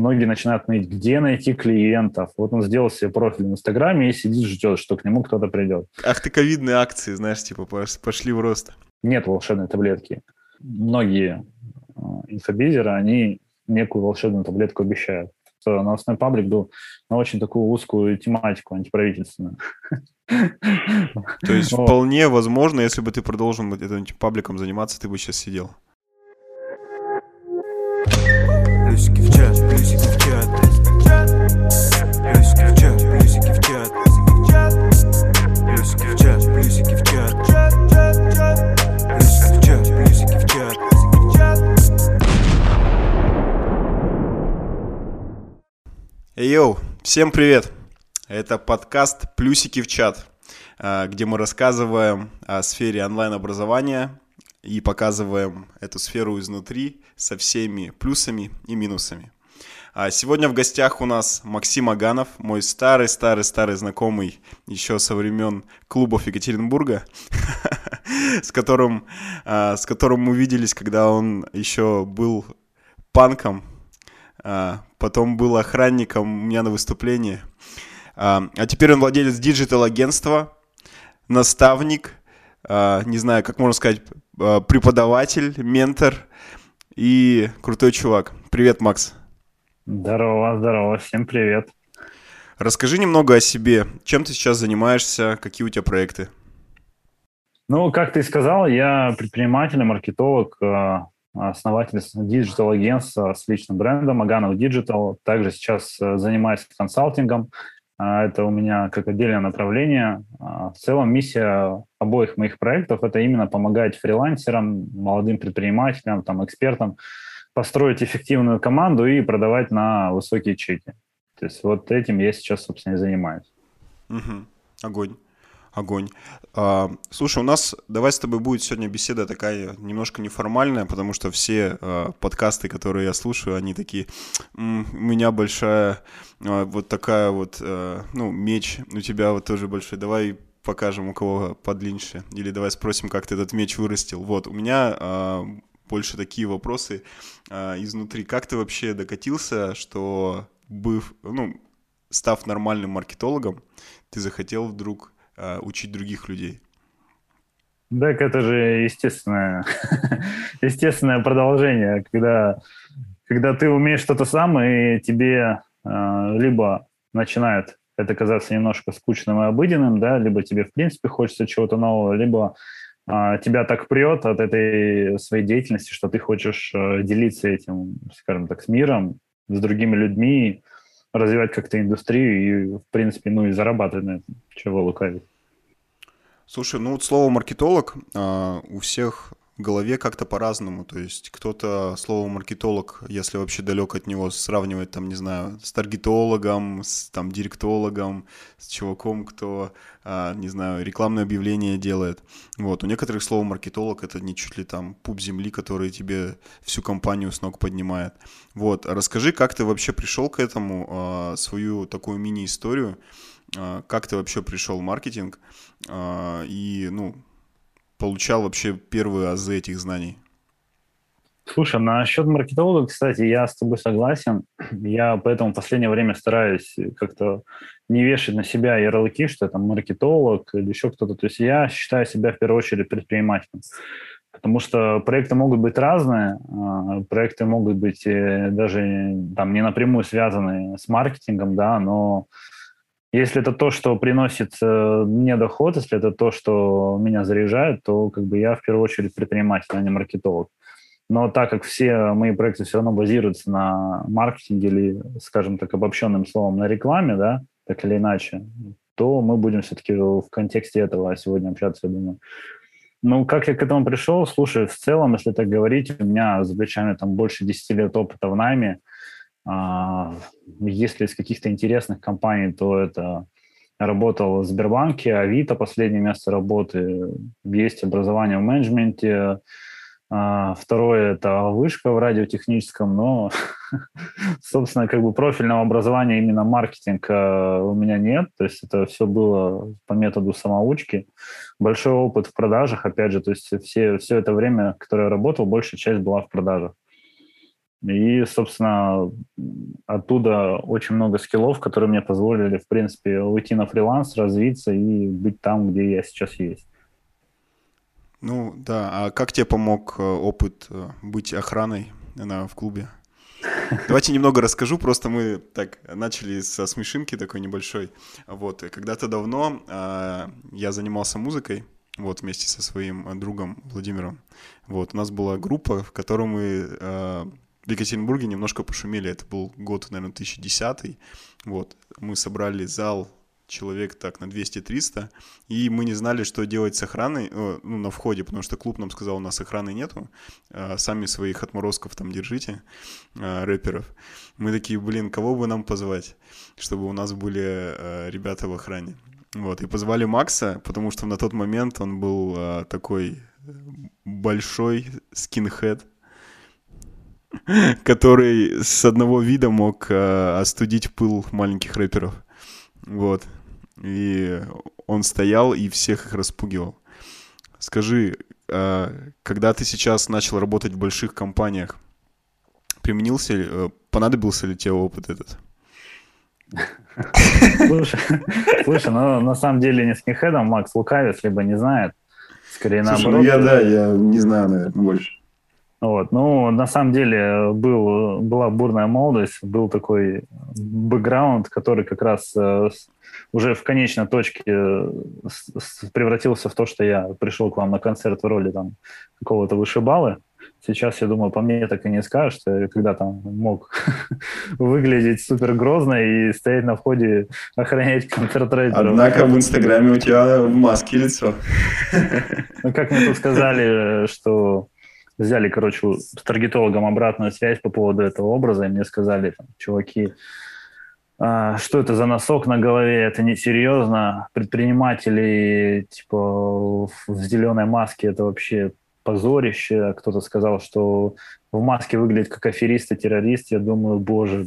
многие начинают ныть, где найти клиентов. Вот он сделал себе профиль в Инстаграме и сидит, ждет, что к нему кто-то придет. Ах ты ковидные акции, знаешь, типа пошли в рост. Нет волшебной таблетки. Многие э, инфобизеры, они некую волшебную таблетку обещают. Новостной паблик был на очень такую узкую тематику антиправительственную. То есть вполне возможно, если бы ты продолжил этим пабликом заниматься, ты бы сейчас сидел. Плюсики в чат, плюсики в чат. Плюсики в чат, плюсики в чат. Плюсики в чат, плюсики в чат. Плюсики в чат, плюсики в чат. Эй, йоу, всем привет! Это подкаст «Плюсики в чат», а, где мы рассказываем о сфере онлайн-образования и показываем эту сферу изнутри со всеми плюсами и минусами. А сегодня в гостях у нас Максим Оганов, мой старый-старый-старый знакомый еще со времен клубов Екатеринбурга, с которым, а, с которым мы виделись, когда он еще был панком, а, потом был охранником у меня на выступлении. А теперь он владелец диджитал-агентства, наставник, не знаю, как можно сказать, Э, преподаватель, ментор и крутой чувак. Привет, Макс. Здорово, здорово, всем привет. Расскажи немного о себе. Чем ты сейчас занимаешься, какие у тебя проекты? Ну, как ты сказал, я предприниматель, маркетолог, э, основатель диджитал-агентства с личным брендом Оганов Digital. Также сейчас э, занимаюсь консалтингом. А, это у меня как отдельное направление. А, в целом миссия обоих моих проектов – это именно помогать фрилансерам, молодым предпринимателям, там, экспертам построить эффективную команду и продавать на высокие чеки. То есть вот этим я сейчас, собственно, и занимаюсь. Угу. Огонь. Огонь. А, слушай, у нас, давай с тобой будет сегодня беседа такая немножко неформальная, потому что все а, подкасты, которые я слушаю, они такие, у меня большая а, вот такая вот, а, ну, меч, у тебя вот тоже большой, давай покажем, у кого подлиннее, или давай спросим, как ты этот меч вырастил. Вот, у меня а, больше такие вопросы а, изнутри. Как ты вообще докатился, что, быв, ну, став нормальным маркетологом, ты захотел вдруг Э, учить других людей. Так это же естественное, естественное продолжение, когда, когда ты умеешь что-то сам, и тебе э, либо начинает это казаться немножко скучным и обыденным, да, либо тебе, в принципе, хочется чего-то нового, либо э, тебя так прет от этой своей деятельности, что ты хочешь э, делиться этим, скажем так, с миром, с другими людьми, развивать как-то индустрию и, в принципе, ну и зарабатывать на этом, чего лукавить. Слушай, ну вот слово маркетолог а, у всех голове как-то по-разному. То есть кто-то слово маркетолог, если вообще далек от него, сравнивает там, не знаю, с таргетологом, с там директологом, с чуваком, кто, а, не знаю, рекламное объявление делает. Вот. У некоторых слово маркетолог это не чуть ли там пуп земли, который тебе всю компанию с ног поднимает. Вот. Расскажи, как ты вообще пришел к этому, а, свою такую мини-историю, а, как ты вообще пришел в маркетинг и, ну, получал вообще первые азы этих знаний? Слушай, насчет маркетолога, кстати, я с тобой согласен. Я поэтому в последнее время стараюсь как-то не вешать на себя ярлыки, что я там маркетолог или еще кто-то. То есть я считаю себя в первую очередь предпринимателем. Потому что проекты могут быть разные, а, проекты могут быть э, даже там не напрямую связаны с маркетингом, да, но если это то, что приносит э, мне доход, если это то, что меня заряжает, то как бы я в первую очередь предприниматель, а не маркетолог. Но так как все мои проекты все равно базируются на маркетинге или, скажем так, обобщенным словом, на рекламе, да, так или иначе, то мы будем все-таки в контексте этого сегодня общаться, я думаю. Ну, как я к этому пришел? Слушай, в целом, если так говорить, у меня за плечами там больше 10 лет опыта в найме, если из каких-то интересных компаний, то это работал в Сбербанке, Авито, последнее место работы, есть образование в менеджменте, а, Второе – это вышка в радиотехническом, но, собственно, как бы профильного образования именно маркетинг у меня нет. То есть это все было по методу самоучки. Большой опыт в продажах, опять же, то есть все, все это время, которое я работал, большая часть была в продажах. И, собственно, оттуда очень много скиллов, которые мне позволили, в принципе, уйти на фриланс, развиться и быть там, где я сейчас есть. Ну да, а как тебе помог э, опыт э, быть охраной на, в клубе? Давайте немного расскажу, просто мы так начали со смешинки такой небольшой. Вот, когда-то давно э, я занимался музыкой, вот, вместе со своим другом Владимиром. Вот, у нас была группа, в которой мы э, в Екатеринбурге немножко пошумели. Это был год, наверное, 2010. Вот, мы собрали зал человек так на 200-300, и мы не знали, что делать с охраной, э, ну, на входе, потому что клуб нам сказал, у нас охраны нету, э, сами своих отморозков там держите, э, рэперов. Мы такие, блин, кого бы нам позвать, чтобы у нас были ребята в охране. Вот, и позвали Макса, потому что на тот момент он был такой большой скинхед, который с одного вида мог остудить пыл маленьких рэперов. Вот. И он стоял и всех их распугивал. Скажи, а, когда ты сейчас начал работать в больших компаниях, применился ли, э, понадобился ли тебе опыт этот? Слушай, слушай, ну на самом деле не с скинхедом Макс лукавец, либо не знает. Скорее слушай, наоборот. Ну я да, я не знаю, наверное, больше. Вот. Ну, на самом деле был, была бурная молодость, был такой бэкграунд, который как раз э, уже в конечной точке э, превратился в то, что я пришел к вам на концерт в роли там какого-то вышибалы. Сейчас, я думаю, по мне так и не скажешь, что я когда там мог выглядеть супер грозно и стоять на входе, охранять концерт рейдеров. Однако в Инстаграме у тебя в маске лицо. Ну, как мне тут сказали, что взяли, короче, с таргетологом обратную связь по поводу этого образа, и мне сказали, там, чуваки, а, что это за носок на голове, это несерьезно, предприниматели, типа, в зеленой маске, это вообще позорище. Кто-то сказал, что в маске выглядит как аферист и террорист. Я думаю, боже,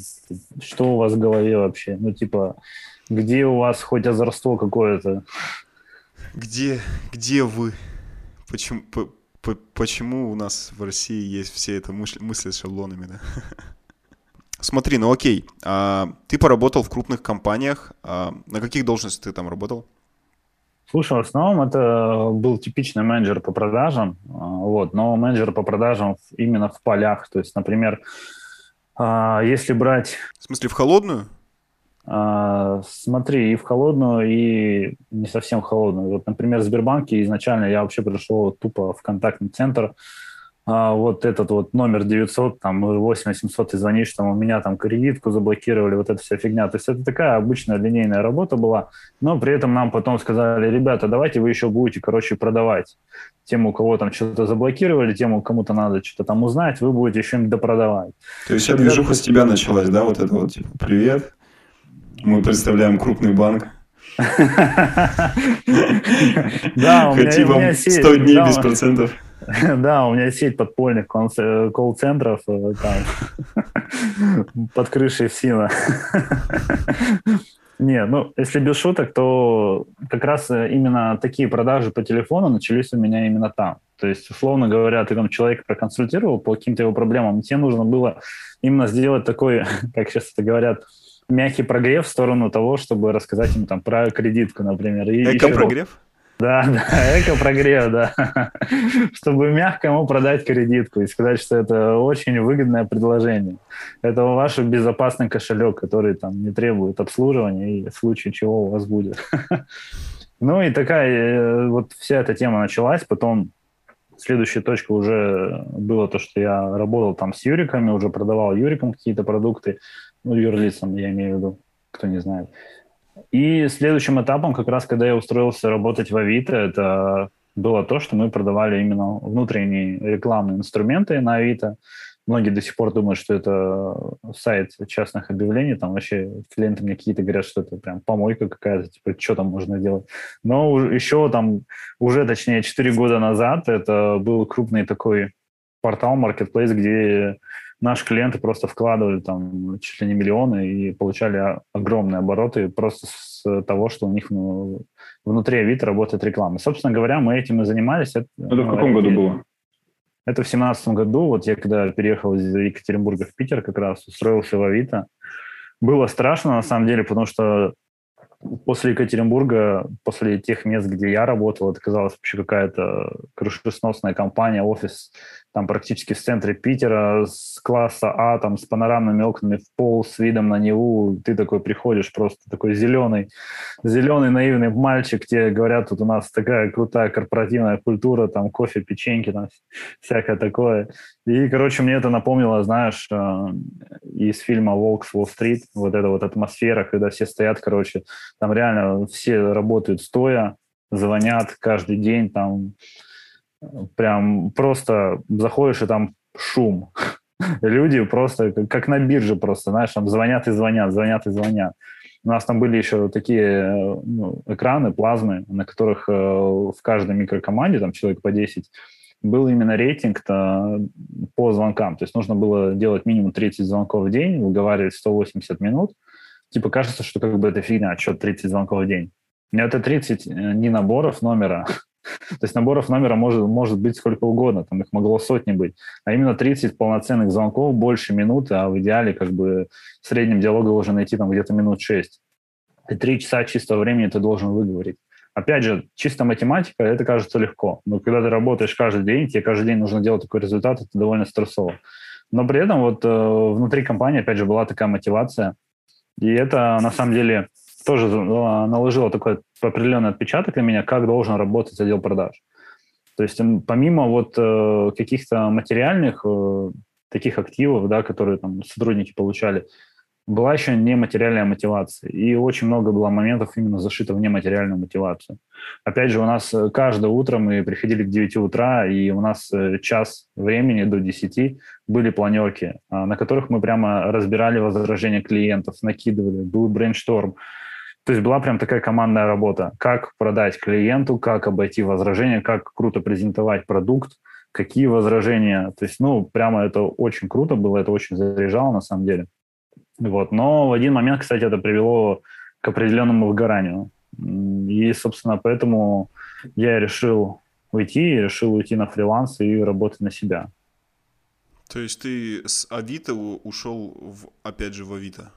что у вас в голове вообще? Ну, типа, где у вас хоть озорство какое-то? Где, где вы? Почему, почему у нас в России есть все это мысли, мысли с шаблонами, да? Смотри, ну окей, а, ты поработал в крупных компаниях, а, на каких должностях ты там работал? Слушай, в основном это был типичный менеджер по продажам, а, вот, но менеджер по продажам именно в полях, то есть, например, а, если брать... В смысле, в холодную? А, смотри, и в холодную, и не совсем холодную. Вот, например, в Сбербанке изначально я вообще пришел тупо в контактный центр, а, вот этот вот номер 900, там, 8800 ты звонишь, там, у меня там кредитку заблокировали, вот эта вся фигня. То есть это такая обычная линейная работа была, но при этом нам потом сказали, ребята, давайте вы еще будете, короче, продавать тем, у кого там что-то заблокировали, тем, кому-то надо что-то там узнать, вы будете еще им допродавать. То есть вся движуха с тебя началась, да, вот это вот, типа, привет, мы представляем крупный банк. Да, у вам 100 дней без процентов. Да, у меня сеть подпольных колл-центров э, под крышей ФСИНа. Не, ну, если без шуток, то как раз э, именно такие продажи по телефону начались у меня именно там. То есть, условно говоря, ты там человека проконсультировал по каким-то его проблемам, тебе нужно было именно сделать такой, как сейчас это говорят, мягкий прогрев в сторону того, чтобы рассказать ему там про кредитку, например. Эко-прогрев? Еще... Да, да, эко-прогрев, да. Чтобы мягко ему продать кредитку и сказать, что это очень выгодное предложение. Это ваш безопасный кошелек, который там не требует обслуживания и в случае чего у вас будет. Ну и такая, э, вот вся эта тема началась, потом следующая точка уже было то, что я работал там с юриками, уже продавал юрикам какие-то продукты, ну, юрлицам я имею в виду, кто не знает. И следующим этапом, как раз когда я устроился работать в Авито, это было то, что мы продавали именно внутренние рекламные инструменты на Авито. Многие до сих пор думают, что это сайт частных объявлений, там вообще клиенты мне какие-то говорят, что это прям помойка какая-то, типа, что там можно делать. Но еще там, уже точнее, 4 года назад это был крупный такой портал, marketplace, где наши клиенты просто вкладывали там чуть ли не миллионы и получали огромные обороты просто с того, что у них ну, внутри Авито работает реклама. Собственно говоря, мы этим и занимались. Это, в каком году было? Это в семнадцатом году, вот я когда переехал из Екатеринбурга в Питер как раз, устроился в Авито. Было страшно, на самом деле, потому что после Екатеринбурга, после тех мест, где я работал, это казалось вообще какая-то крышесносная компания, офис там практически в центре Питера, с класса А, там с панорамными окнами в пол, с видом на Неву. Ты такой приходишь, просто такой зеленый, зеленый наивный мальчик, тебе говорят, тут у нас такая крутая корпоративная культура, там кофе, печеньки, там всякое такое. И, короче, мне это напомнило, знаешь, э, из фильма «Волк с Уолл-стрит», вот эта вот атмосфера, когда все стоят, короче, там реально все работают стоя, звонят каждый день, там прям просто заходишь, и там шум. Люди просто, как на бирже просто, знаешь, там звонят и звонят, звонят и звонят. У нас там были еще такие ну, экраны, плазмы, на которых э, в каждой микрокоманде, там человек по 10, был именно рейтинг по звонкам. То есть нужно было делать минимум 30 звонков в день, выговаривать 180 минут. Типа кажется, что как бы это фигня, отчет 30 звонков в день. Но это 30 э, не наборов номера, то есть наборов номера может, может быть сколько угодно, там их могло сотни быть. А именно 30 полноценных звонков больше минуты, а в идеале как бы в среднем диалога должен найти там где-то минут 6. И три часа чистого времени ты должен выговорить. Опять же, чисто математика, это кажется легко. Но когда ты работаешь каждый день, тебе каждый день нужно делать такой результат, это довольно стрессово. Но при этом вот э, внутри компании, опять же, была такая мотивация. И это, на самом деле, тоже э, наложило такой определенный отпечаток на меня, как должен работать отдел продаж. То есть помимо вот э, каких-то материальных таких активов, да, которые там сотрудники получали, была еще нематериальная мотивация. И очень много было моментов именно зашито в нематериальную мотивацию. Опять же, у нас э, каждое утро мы приходили к 9 утра, и у нас э, час времени до 10 были планерки, а, на которых мы прямо разбирали возражения клиентов, накидывали, был брейншторм. То есть была прям такая командная работа. Как продать клиенту, как обойти возражения, как круто презентовать продукт, какие возражения. То есть, ну, прямо это очень круто было, это очень заряжало на самом деле. Вот. Но в один момент, кстати, это привело к определенному выгоранию. И, собственно, поэтому я решил уйти, решил уйти на фриланс и работать на себя. То есть ты с Авито ушел, в, опять же, в Авито?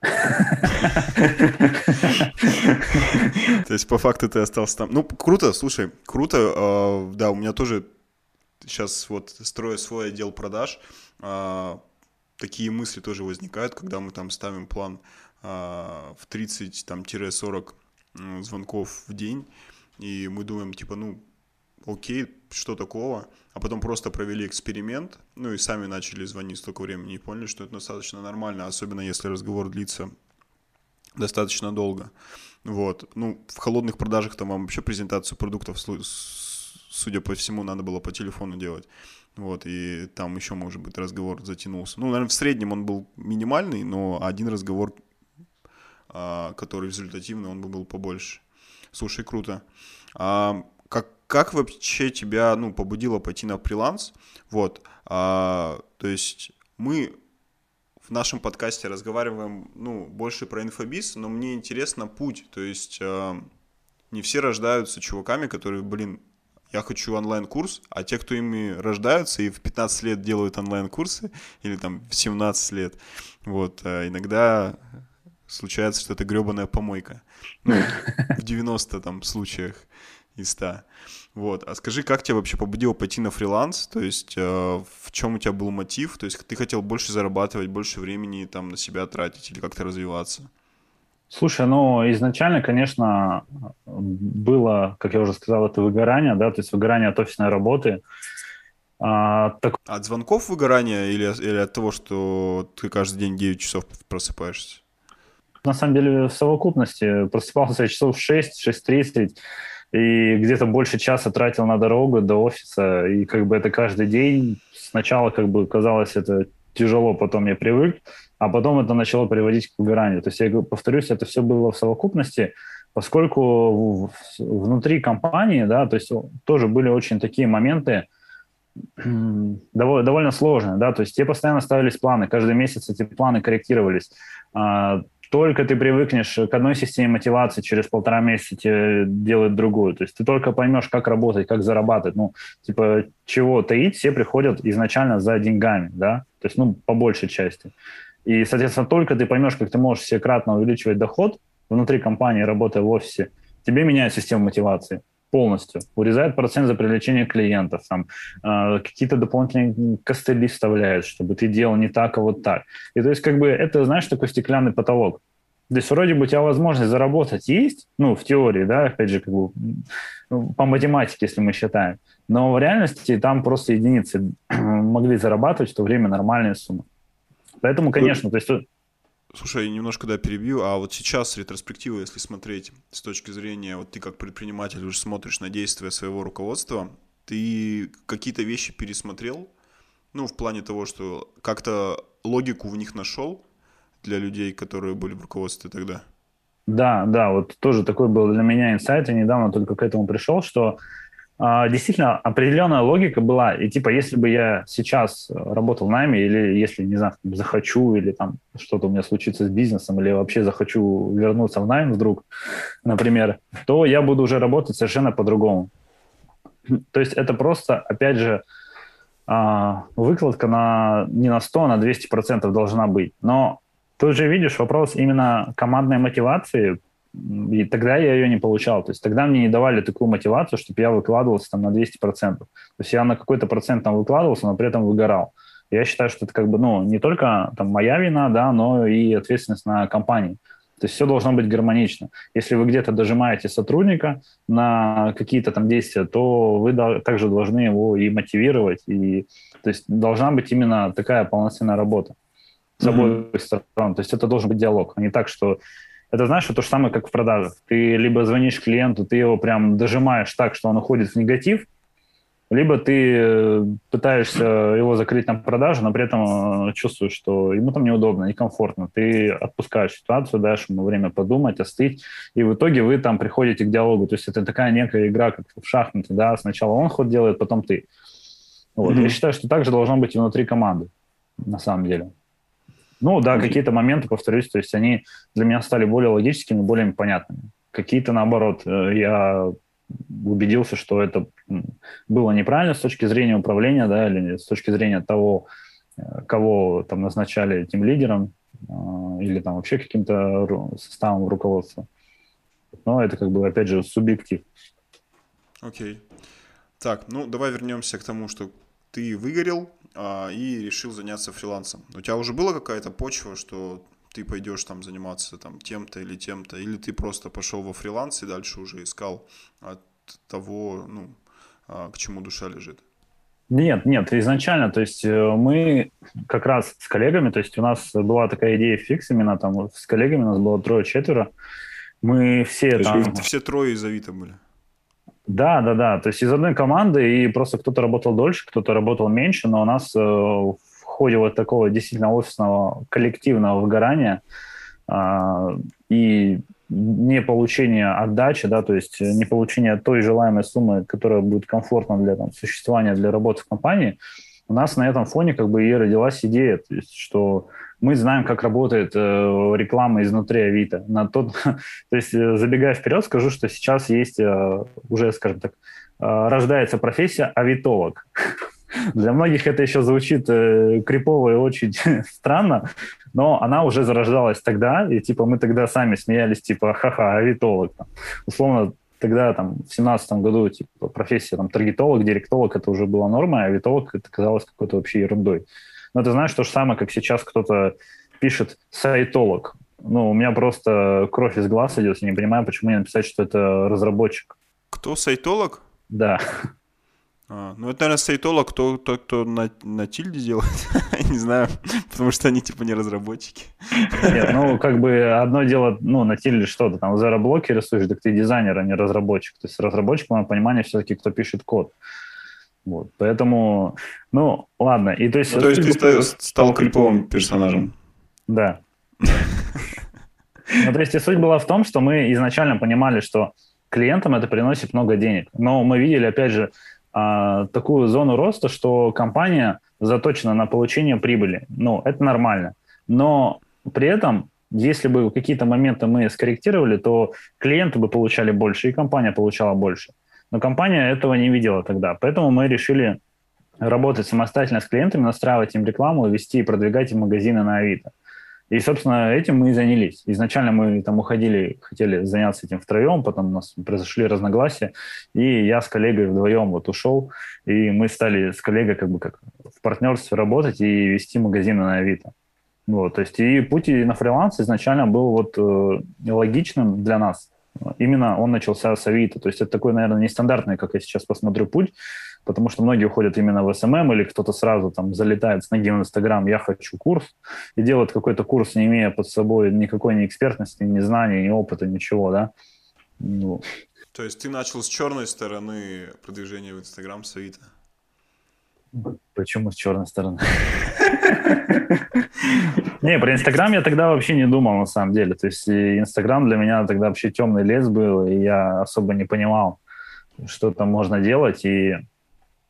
То есть, по факту ты остался там. Ну, круто, слушай, круто. А, да, у меня тоже сейчас вот строю свой отдел продаж. А, такие мысли тоже возникают, когда мы там ставим план а, в 30-40 звонков в день, и мы думаем, типа, ну, окей, что такого, а потом просто провели эксперимент, ну и сами начали звонить столько времени и поняли, что это достаточно нормально, особенно если разговор длится достаточно долго. Вот. Ну, в холодных продажах там вам вообще презентацию продуктов, судя по всему, надо было по телефону делать. Вот, и там еще, может быть, разговор затянулся. Ну, наверное, в среднем он был минимальный, но один разговор, а, который результативный, он бы был побольше. Слушай, круто. А, как, как вообще тебя, ну, побудило пойти на фриланс? Вот, а, то есть мы в нашем подкасте разговариваем, ну, больше про инфобиз, но мне интересно путь, то есть... А, не все рождаются чуваками, которые, блин, я хочу онлайн-курс, а те, кто ими рождаются и в 15 лет делают онлайн-курсы, или там в 17 лет, вот, а иногда случается, что это гребаная помойка. Ну, в 90 там случаях из 100. Вот. А скажи, как тебя вообще побудило пойти на фриланс? То есть э, в чем у тебя был мотив? То есть ты хотел больше зарабатывать, больше времени там на себя тратить или как-то развиваться? Слушай, ну, изначально, конечно, было, как я уже сказал, это выгорание, да, то есть выгорание от офисной работы. А, так... От звонков выгорания или, или от того, что ты каждый день 9 часов просыпаешься? На самом деле, в совокупности просыпался я часов в 6, 6.30, и где-то больше часа тратил на дорогу до офиса, и как бы это каждый день. Сначала как бы казалось это тяжело, потом я привык, а потом это начало приводить к выгоранию. То есть, я повторюсь, это все было в совокупности, поскольку внутри компании, да, то есть тоже были очень такие моменты, довольно, довольно сложные, да, то есть тебе постоянно ставились планы, каждый месяц эти планы корректировались. Только ты привыкнешь к одной системе мотивации, через полтора месяца тебе делать другую. То есть ты только поймешь, как работать, как зарабатывать. Ну, типа, чего таить, все приходят изначально за деньгами, да, то есть, ну, по большей части. И, соответственно, только ты поймешь, как ты можешь всекратно увеличивать доход внутри компании, работая в офисе, тебе меняют систему мотивации полностью. Урезают процент за привлечение клиентов, там, э, какие-то дополнительные костыли вставляют, чтобы ты делал не так, а вот так. И то есть как бы это, знаешь, такой стеклянный потолок. То есть вроде бы у тебя возможность заработать есть, ну, в теории, да, опять же, как бы по математике, если мы считаем. Но в реальности там просто единицы могли зарабатывать в то время нормальные суммы. Поэтому, конечно, то есть Слушай, немножко, да, перебью, а вот сейчас ретроспектива, если смотреть с точки зрения, вот ты как предприниматель уже смотришь на действия своего руководства, ты какие-то вещи пересмотрел, ну, в плане того, что как-то логику в них нашел для людей, которые были в руководстве тогда? Да, да, вот тоже такой был для меня инсайт, я недавно только к этому пришел, что действительно определенная логика была. И типа, если бы я сейчас работал в найме, или если, не знаю, захочу, или там что-то у меня случится с бизнесом, или вообще захочу вернуться в найм вдруг, например, то я буду уже работать совершенно по-другому. То есть это просто, опять же, а, выкладка на, не на 100, а на 200% должна быть. Но тут же видишь вопрос именно командной мотивации, и тогда я ее не получал. То есть тогда мне не давали такую мотивацию, чтобы я выкладывался там на 200%. То есть я на какой-то процент там выкладывался, но при этом выгорал. Я считаю, что это как бы, ну, не только там моя вина, да, но и ответственность на компании. То есть все должно быть гармонично. Если вы где-то дожимаете сотрудника на какие-то там действия, то вы также должны его и мотивировать. И, то есть должна быть именно такая полноценная работа с обоих mm-hmm. сторон. То есть это должен быть диалог, а не так, что это, знаешь, то же самое, как в продажах. Ты либо звонишь клиенту, ты его прям дожимаешь так, что он уходит в негатив, либо ты э, пытаешься его закрыть на продажу, но при этом э, чувствуешь, что ему там неудобно, некомфортно. Ты отпускаешь ситуацию, даешь ему время подумать, остыть, и в итоге вы там приходите к диалогу. То есть это такая некая игра, как в шахматы, да, сначала он ход делает, потом ты. Вот. Mm-hmm. Я считаю, что так же должно быть и внутри команды, на самом деле. Ну да, какие-то моменты, повторюсь, то есть они для меня стали более логическими, более понятными. Какие-то, наоборот, э, я убедился, что это было неправильно с точки зрения управления, да, или с точки зрения того, э, кого там назначали этим лидером, э, или там вообще каким-то составом руководства. Но это как бы, опять же, субъектив. Окей. Okay. Так, ну давай вернемся к тому, что ты выгорел, и решил заняться фрилансом. У тебя уже была какая-то почва, что ты пойдешь там заниматься там тем-то или тем-то, или ты просто пошел во фриланс и дальше уже искал от того, ну, а, к чему душа лежит? Нет, нет, изначально, то есть э, мы как раз с коллегами, то есть у нас была такая идея фикс именно там с коллегами, у нас было трое-четверо, мы все то там... Есть все трое из Авито были? Да, да, да. То есть из одной команды, и просто кто-то работал дольше, кто-то работал меньше, но у нас э, в ходе вот такого действительно офисного коллективного выгорания э, и не получения отдачи, да, то есть не получения той желаемой суммы, которая будет комфортна для там, существования, для работы в компании, у нас на этом фоне как бы и родилась идея, то есть, что мы знаем, как работает э, реклама изнутри Авито. На тот, то есть, э, забегая вперед, скажу, что сейчас есть э, уже, скажем так, рождается профессия авитолог. Для многих это еще звучит э, крипово и очень странно, но она уже зарождалась тогда, и типа мы тогда сами смеялись, типа, ха-ха, авитолог. Условно, тогда там в семнадцатом году типа профессия там таргетолог, директолог это уже была норма, а авитолог это казалось какой-то вообще ерундой. Но ты знаешь, то же самое, как сейчас кто-то пишет сайтолог. Ну, у меня просто кровь из глаз идет, я не понимаю, почему не написать, что это разработчик. Кто, сайтолог? Да. А, ну, это, наверное, сайтолог, кто, тот, кто на, на тильде делает. не знаю, потому что они, типа, не разработчики. Нет, ну, как бы одно дело, ну, на тильде что-то, там, в зероблоке рисуешь, так ты дизайнер, а не разработчик. То есть разработчик, по моему пониманию, все-таки кто пишет код. Вот, поэтому, ну, ладно. И, то есть, ну, то есть ты стал, криповым персонажем? Да. Ну, то есть и суть была в том, что мы изначально понимали, что клиентам это приносит много денег. Но мы видели, опять же, а, такую зону роста, что компания заточена на получение прибыли. Ну, это нормально. Но при этом если бы какие-то моменты мы скорректировали, то клиенты бы получали больше, и компания получала больше. Но компания этого не видела тогда. Поэтому мы решили работать самостоятельно с клиентами, настраивать им рекламу, вести и продвигать им магазины на Авито. И, собственно, этим мы и занялись. Изначально мы там уходили, хотели заняться этим втроем, потом у нас произошли разногласия, и я с коллегой вдвоем вот ушел, и мы стали с коллегой как бы как в партнерстве работать и вести магазины на Авито. Вот, то есть и путь на фриланс изначально был вот э, логичным для нас. Именно он начался с Авито. То есть это такой, наверное, нестандартный, как я сейчас посмотрю, путь потому что многие уходят именно в СММ, или кто-то сразу там залетает с ноги в Инстаграм, я хочу курс, и делает какой-то курс, не имея под собой никакой ни экспертности, ни знаний, ни опыта, ничего, да. Ну. То есть ты начал с черной стороны продвижения в Инстаграм с Авито? Почему с черной стороны? Не, про Инстаграм я тогда вообще не думал, на самом деле. То есть Инстаграм для меня тогда вообще темный лес был, и я особо не понимал, что там можно делать. И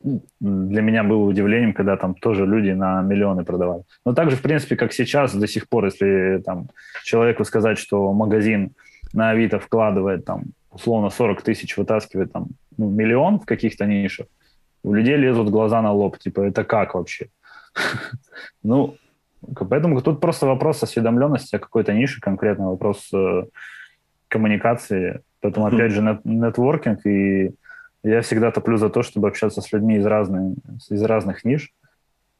для меня было удивлением, когда там тоже люди на миллионы продавали. Но также, в принципе, как сейчас, до сих пор, если там человеку сказать, что магазин на Авито вкладывает там условно 40 тысяч, вытаскивает там ну, миллион в каких-то нишах, у людей лезут глаза на лоб, типа, это как вообще? Ну, поэтому тут просто вопрос осведомленности о какой-то нише, конкретно вопрос э, коммуникации. Поэтому, опять же, нетворкинг и я всегда топлю за то, чтобы общаться с людьми из, разных из разных ниш.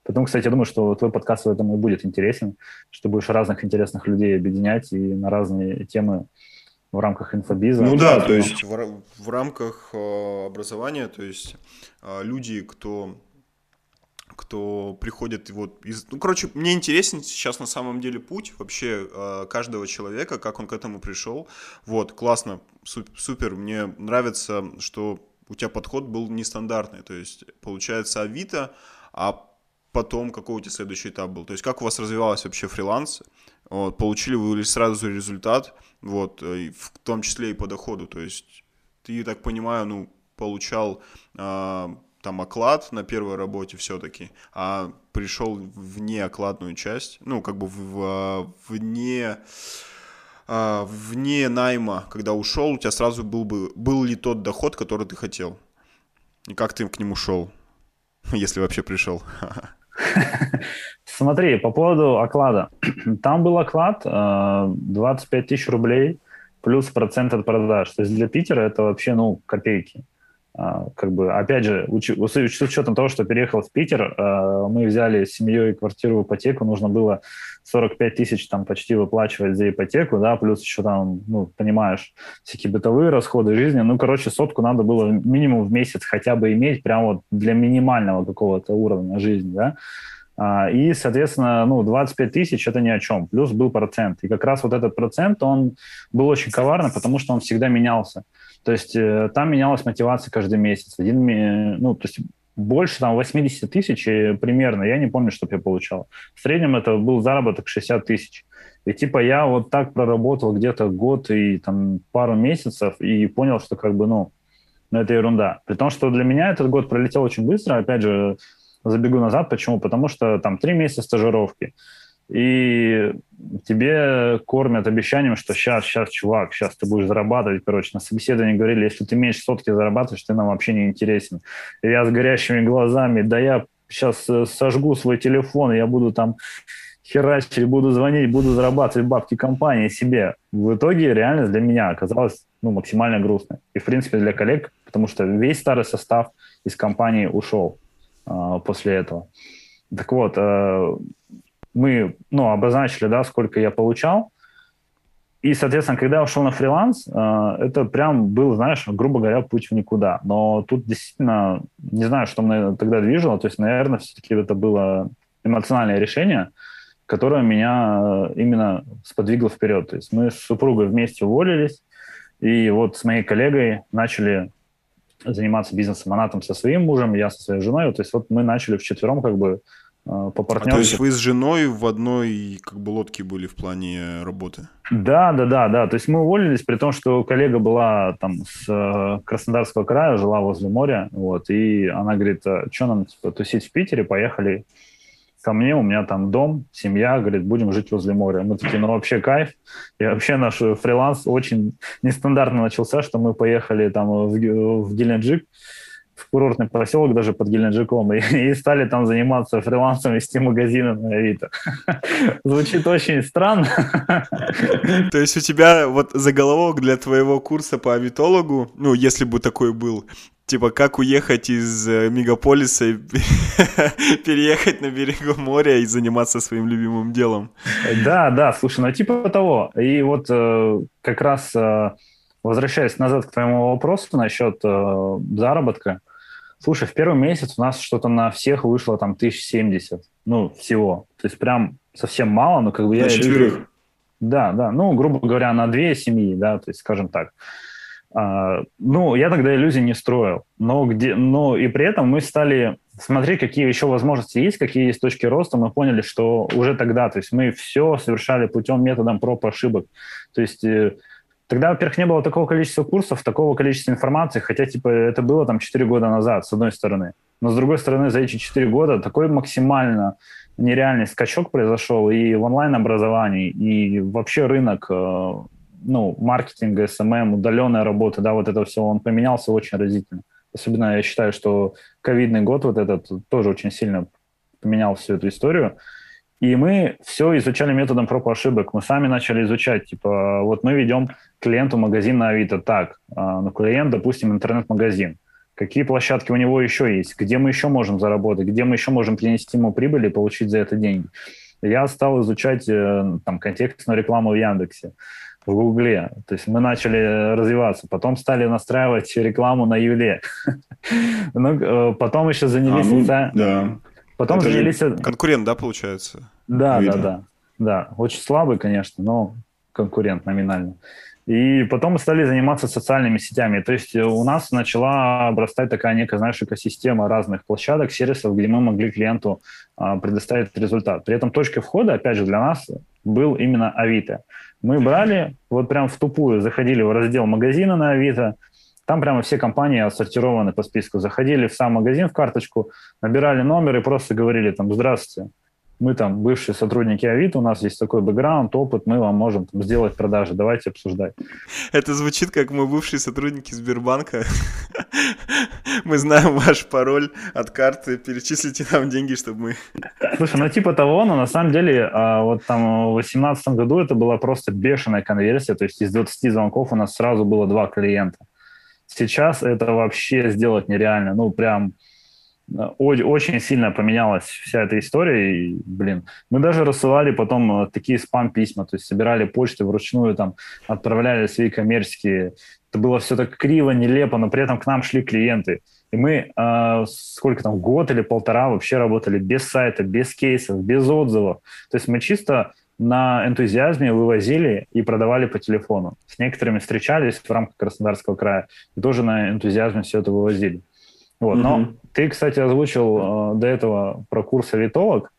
Потом, кстати, я думаю, что твой подкаст в этом и будет интересен, что будешь разных интересных людей объединять и на разные темы в рамках инфобиза. Ну да, то есть в, в рамках э, образования, то есть э, люди, кто кто приходит вот из... Ну, короче, мне интересен сейчас на самом деле путь вообще э, каждого человека, как он к этому пришел. Вот, классно, супер, мне нравится, что у тебя подход был нестандартный. То есть, получается, Авито, а потом какой у тебя следующий этап был? То есть, как у вас развивалось вообще фриланс? Вот, получили вы сразу результат, вот, э, в том числе и по доходу. То есть, ты, так понимаю, ну, получал э, там оклад на первой работе все-таки, а пришел в неокладную часть, ну, как бы в, в, вне а, вне найма, когда ушел, у тебя сразу был бы был ли тот доход, который ты хотел? И как ты к нему шел, если вообще пришел? Смотри, по поводу оклада. Там был оклад 25 э, тысяч рублей плюс процент от продаж. То есть для Питера это вообще, ну, копейки. А, как бы, опять же, уч, с учетом того, что переехал в Питер, а, мы взяли с семьей квартиру в ипотеку, нужно было 45 тысяч там почти выплачивать за ипотеку, да, плюс еще там, ну, понимаешь, всякие бытовые расходы жизни, ну, короче, сотку надо было минимум в месяц хотя бы иметь прямо вот для минимального какого-то уровня жизни, да, а, и, соответственно, ну, 25 тысяч – это ни о чем. Плюс был процент. И как раз вот этот процент, он был очень коварный, потому что он всегда менялся. То есть э, там менялась мотивация каждый месяц. Один, ну, то есть больше там 80 тысяч примерно, я не помню, что я получал. В среднем это был заработок 60 тысяч. И типа я вот так проработал где-то год и там пару месяцев и понял, что как бы, ну, ну это ерунда. При том, что для меня этот год пролетел очень быстро. Опять же, забегу назад. Почему? Потому что там три месяца стажировки и тебе кормят обещанием, что сейчас, сейчас, чувак, сейчас ты будешь зарабатывать, короче, на собеседовании говорили, если ты меньше сотки зарабатываешь, ты нам вообще не интересен. И я с горящими глазами, да я сейчас э, сожгу свой телефон, я буду там херачить, буду звонить, буду зарабатывать бабки компании себе. В итоге реальность для меня оказалась ну, максимально грустной. И, в принципе, для коллег, потому что весь старый состав из компании ушел э, после этого. Так вот, э, мы ну, обозначили, да, сколько я получал. И, соответственно, когда я ушел на фриланс, э, это прям был, знаешь, грубо говоря, путь в никуда. Но тут действительно, не знаю, что мне тогда движило. То есть, наверное, все-таки это было эмоциональное решение, которое меня э, именно сподвигло вперед. То есть мы с супругой вместе уволились, и вот с моей коллегой начали заниматься бизнесом. Она там со своим мужем, я со своей женой. То есть вот мы начали вчетвером как бы по партнерству. А то есть вы с женой в одной как бы лодке были в плане работы? Да, да, да, да. То есть мы уволились, при том, что коллега была там с э, Краснодарского края, жила возле моря, вот, и она говорит, а что нам типа, тусить в Питере, поехали ко мне, у меня там дом, семья, говорит, будем жить возле моря. Мы такие, ну вообще кайф. И вообще наш фриланс очень нестандартно начался, что мы поехали там в, в Геленджик, в курортный поселок даже под Геленджиком, и, и стали там заниматься фрилансом, вести магазины на Авито. Звучит очень странно. То есть у тебя вот заголовок для твоего курса по авитологу, ну, если бы такой был, типа, как уехать из э, мегаполиса и переехать на берегу моря и заниматься своим любимым делом. Да, да, слушай, ну типа того. И вот э, как раз э, возвращаясь назад к твоему вопросу насчет э, заработка, слушай, в первый месяц у нас что-то на всех вышло там 1070, ну, всего. То есть прям совсем мало, но как бы на я... четверых? Да, да, ну, грубо говоря, на две семьи, да, то есть, скажем так. А, ну, я тогда иллюзий не строил, но, где, но и при этом мы стали смотреть, какие еще возможности есть, какие есть точки роста, мы поняли, что уже тогда, то есть мы все совершали путем методом проб ошибок. То есть э, тогда, во-первых, не было такого количества курсов, такого количества информации, хотя, типа, это было там 4 года назад, с одной стороны. Но, с другой стороны, за эти 4 года такой максимально нереальный скачок произошел и в онлайн-образовании, и вообще рынок э, ну, маркетинга, СММ, удаленная работа, да, вот это все, он поменялся очень разительно. Особенно я считаю, что ковидный год вот этот тоже очень сильно поменял всю эту историю. И мы все изучали методом проб и ошибок. Мы сами начали изучать, типа, вот мы ведем клиенту магазин на Авито так, а, ну, клиент, допустим, интернет-магазин. Какие площадки у него еще есть? Где мы еще можем заработать? Где мы еще можем принести ему прибыль и получить за это деньги? Я стал изучать э, там контекстную рекламу в Яндексе в Гугле. То есть мы начали развиваться. Потом стали настраивать рекламу на Юле. ну, э, потом еще занялись... А, ну, соци... да. Потом Это занялись... Конкурент, да, получается? Да, Видно. да, да. Да, очень слабый, конечно, но конкурент номинально. И потом мы стали заниматься социальными сетями. То есть у нас начала обрастать такая некая, знаешь, экосистема разных площадок, сервисов, где мы могли клиенту а, предоставить результат. При этом точкой входа, опять же, для нас был именно Авито. Мы брали, вот прям в тупую заходили в раздел магазина на Авито, там прямо все компании отсортированы по списку. Заходили в сам магазин в карточку, набирали номер и просто говорили там «Здравствуйте, мы там бывшие сотрудники Авито, у нас есть такой бэкграунд, опыт, мы вам можем там, сделать продажи, давайте обсуждать. Это звучит как мы бывшие сотрудники Сбербанка. Мы знаем ваш пароль от карты, перечислите нам деньги, чтобы мы... Слушай, ну типа того, но на самом деле а, вот там в 2018 году это была просто бешеная конверсия, то есть из 20 звонков у нас сразу было два клиента. Сейчас это вообще сделать нереально, ну прям очень сильно поменялась вся эта история, и, блин, мы даже рассылали потом э, такие спам-письма, то есть собирали почты вручную, там, отправляли свои коммерческие, это было все так криво, нелепо, но при этом к нам шли клиенты, и мы э, сколько там, год или полтора вообще работали без сайта, без кейсов, без отзывов, то есть мы чисто на энтузиазме вывозили и продавали по телефону. С некоторыми встречались в рамках Краснодарского края и тоже на энтузиазме все это вывозили. Вот. Mm-hmm. Но ты, кстати, озвучил э, до этого про курс авитолог.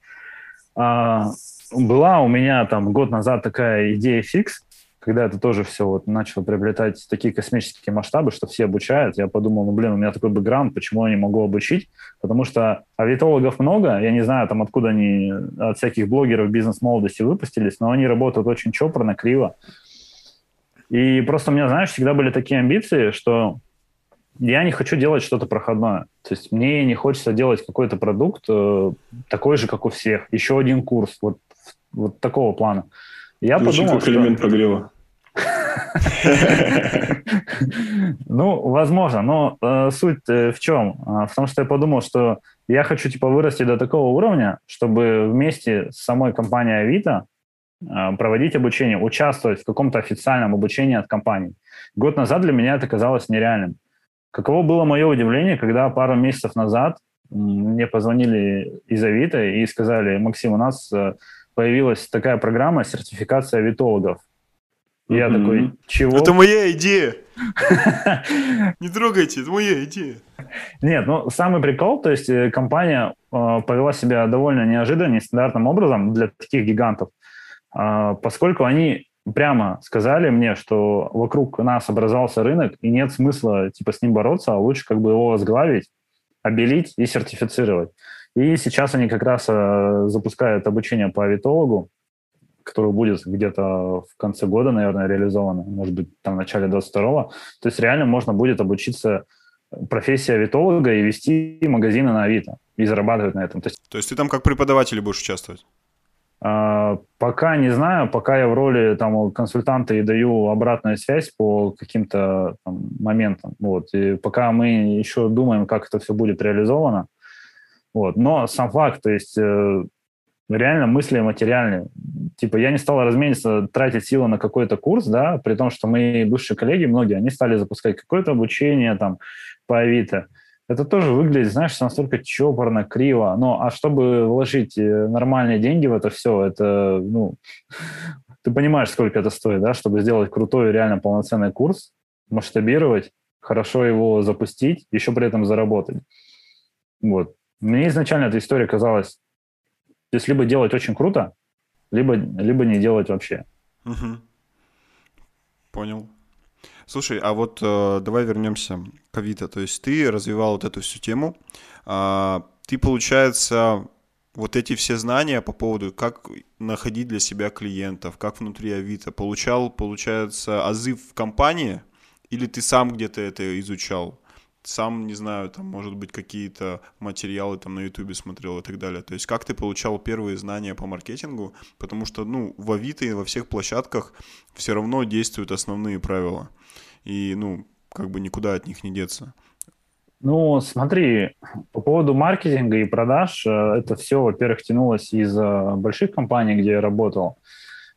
А, была у меня там год назад такая идея фикс, когда это тоже все вот начало приобретать такие космические масштабы, что все обучают, я подумал, ну, блин, у меня такой бэкграунд, почему я не могу обучить? Потому что авитологов много, я не знаю, там, откуда они от всяких блогеров бизнес-молодости выпустились, но они работают очень чопорно, криво. И просто у меня, знаешь, всегда были такие амбиции, что я не хочу делать что-то проходное. То есть мне не хочется делать какой-то продукт э, такой же, как у всех. Еще один курс, вот, вот такого плана. Я Звучит подумал, как что... элемент прогрева. Ну, возможно, но э, суть э, в чем? А, в том, что я подумал, что я хочу типа вырасти до такого уровня, чтобы вместе с самой компанией Авито э, проводить обучение, участвовать в каком-то официальном обучении от компании. Год назад для меня это казалось нереальным. Каково было мое удивление, когда пару месяцев назад мне позвонили из Авито и сказали, Максим, у нас э, появилась такая программа сертификация авитологов. И я такой, чего? Это моя идея. Не трогайте, это моя идея. Нет, ну самый прикол, то есть э, компания э, повела себя довольно неожиданно, нестандартным образом для таких гигантов, э, поскольку они прямо сказали мне, что вокруг нас образовался рынок, и нет смысла типа с ним бороться, а лучше как бы его возглавить, обелить и сертифицировать. И сейчас они как раз э, запускают обучение по авитологу, которое будет где-то в конце года, наверное, реализовано, может быть, там в начале 22-го. То есть реально можно будет обучиться профессии авитолога и вести магазины на Авито и зарабатывать на этом. То есть, То есть ты там как преподаватель будешь участвовать? А, пока не знаю, пока я в роли там, консультанта и даю обратную связь по каким-то там, моментам. Вот. И пока мы еще думаем, как это все будет реализовано. Вот. Но сам факт, то есть э, реально мысли материальные. Типа я не стал размениться, тратить силы на какой-то курс, да, при том, что мои бывшие коллеги, многие, они стали запускать какое-то обучение там по Авито это тоже выглядит, знаешь, настолько чопорно, криво. Но а чтобы вложить э, нормальные деньги в это все, это, ну, ты понимаешь, сколько это стоит, да, чтобы сделать крутой, реально полноценный курс, масштабировать, хорошо его запустить, еще при этом заработать. Вот. Мне изначально эта история казалась, то есть либо делать очень круто, либо, либо не делать вообще. Угу. Понял. Слушай, а вот э, давай вернемся к Авито. То есть ты развивал вот эту всю тему. Э, ты, получается, вот эти все знания по поводу, как находить для себя клиентов, как внутри Авито, получал, получается, азы в компании, или ты сам где-то это изучал? Сам, не знаю, там, может быть, какие-то материалы там на Ютубе смотрел и так далее. То есть как ты получал первые знания по маркетингу? Потому что, ну, в Авито и во всех площадках все равно действуют основные правила – и, ну, как бы никуда от них не деться. Ну, смотри, по поводу маркетинга и продаж, э, это все, во-первых, тянулось из э, больших компаний, где я работал.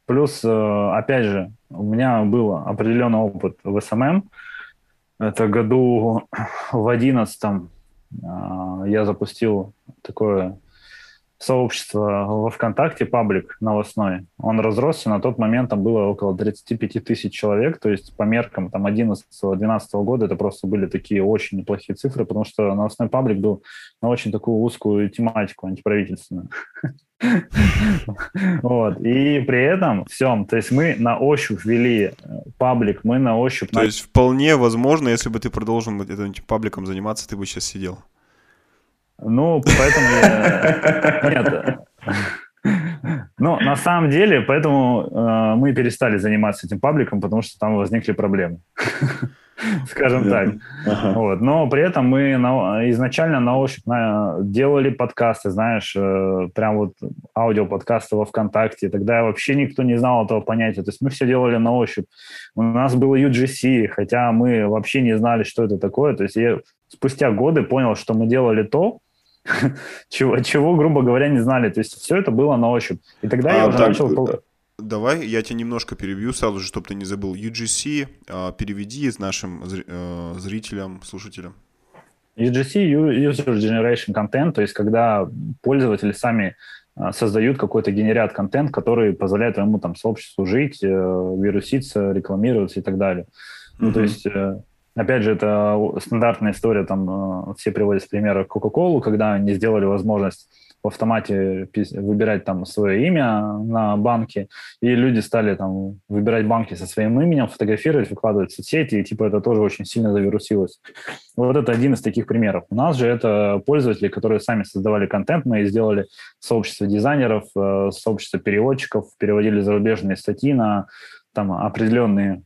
Плюс, э, опять же, у меня был определенный опыт в СММ. Это году в одиннадцатом я запустил такое сообщество во ВКонтакте, паблик новостной, он разросся, на тот момент там было около 35 тысяч человек, то есть по меркам там 11-12 года это просто были такие очень неплохие цифры, потому что новостной паблик был на очень такую узкую тематику антиправительственную. Вот. И при этом всем, то есть мы на ощупь вели э, паблик, мы на ощупь... То есть вполне возможно, если бы ты продолжил этим пабликом заниматься, ты бы сейчас сидел. Ну, поэтому я... Нет. Ну, на самом деле, поэтому э, мы перестали заниматься этим пабликом, потому что там возникли проблемы. Скажем так. Вот. Но при этом мы на, изначально на ощупь на, делали подкасты, знаешь, э, прям вот аудиоподкасты во ВКонтакте. Тогда вообще никто не знал этого понятия. То есть мы все делали на ощупь. У нас было UGC, хотя мы вообще не знали, что это такое. То есть я спустя годы понял, что мы делали то, чего, чего, грубо говоря, не знали. То есть все это было на ощупь. И тогда а, я уже так, начал... Э, давай я тебя немножко перебью сразу же, чтобы ты не забыл. UGC а, переведи нашим э, зрителям, слушателям. UGC – User Generation Content, то есть когда пользователи сами а, создают какой-то генерят контент, который позволяет твоему там сообществу жить, э, вируситься, рекламироваться и так далее. Mm-hmm. Ну, то есть Опять же, это стандартная история, там э, все приводят примеры Coca-Cola, когда они сделали возможность в автомате выбирать там свое имя на банке, и люди стали там выбирать банки со своим именем, фотографировать, выкладывать в соцсети, и типа это тоже очень сильно завирусилось. Вот это один из таких примеров. У нас же это пользователи, которые сами создавали контент, мы сделали сообщество дизайнеров, э, сообщество переводчиков, переводили зарубежные статьи на там определенные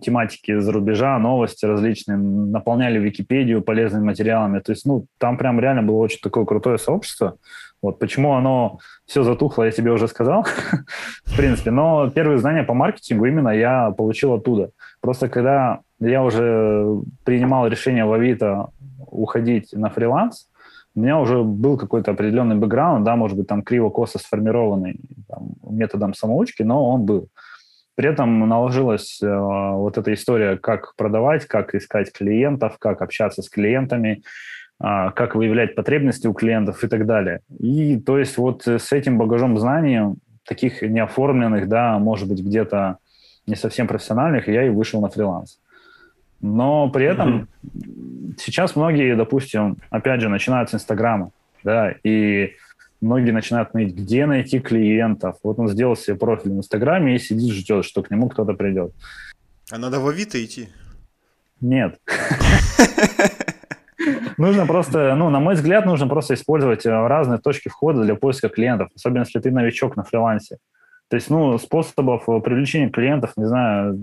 тематики за рубежа, новости различные, наполняли Википедию полезными материалами. То есть, ну, там прям реально было очень такое крутое сообщество. Вот почему оно все затухло, я тебе уже сказал, в принципе. Но первые знания по маркетингу именно я получил оттуда. Просто когда я уже принимал решение в Авито уходить на фриланс, у меня уже был какой-то определенный бэкграунд, да, может быть, там криво-косо сформированный там, методом самоучки, но он был. При этом наложилась э, вот эта история, как продавать, как искать клиентов, как общаться с клиентами, э, как выявлять потребности у клиентов и так далее. И то есть вот с этим багажом знаний, таких неоформленных, да, может быть, где-то не совсем профессиональных, я и вышел на фриланс. Но при этом mm-hmm. сейчас многие, допустим, опять же, начинают с Инстаграма, да, и многие начинают ныть, где найти клиентов. Вот он сделал себе профиль в Инстаграме и сидит, ждет, что к нему кто-то придет. А надо в Авито идти? Нет. Нужно просто, ну, на мой взгляд, нужно просто использовать э, разные точки входа для поиска клиентов, особенно если ты новичок на фрилансе. То есть, ну, способов э, привлечения клиентов, не знаю,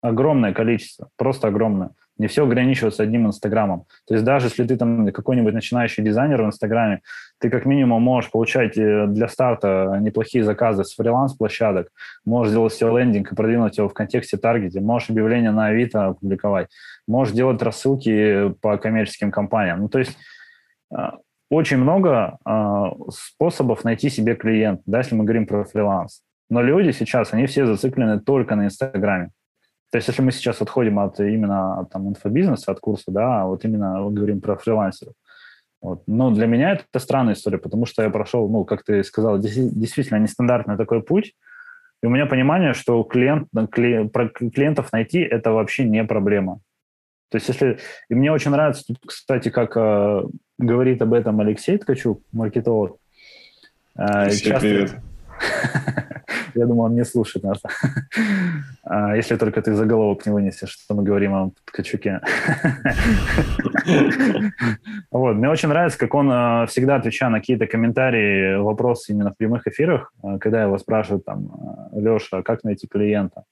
огромное количество, просто огромное. Не все ограничивается одним Инстаграмом. То есть даже если ты там какой-нибудь начинающий дизайнер в Инстаграме, ты как минимум можешь получать э, для старта неплохие заказы с фриланс-площадок, можешь сделать себе лендинг и продвинуть его в контексте таргете, можешь объявления на Авито публиковать, можешь делать рассылки по коммерческим компаниям. Ну, то есть э, очень много э, способов найти себе клиент, да, если мы говорим про фриланс. Но люди сейчас, они все зациклены только на Инстаграме. То есть если мы сейчас отходим от именно там, инфобизнеса, от курса, да, вот именно говорим про фрилансеров. Вот. Но для меня это странная история, потому что я прошел, ну, как ты сказал, действительно нестандартный такой путь, и у меня понимание, что клиент, кли, про клиентов найти – это вообще не проблема. То есть если... И мне очень нравится, кстати, как э, говорит об этом Алексей Ткачук, маркетолог. Э, Алексей, часто... привет. Я думаю, он не слушает нас. А, если только ты заголовок не вынесешь, что мы говорим о Ткачуке. Вот. Мне очень нравится, как он а, всегда отвечает на какие-то комментарии, вопросы именно в прямых эфирах, а, когда его спрашивают там, Леша, как найти клиента?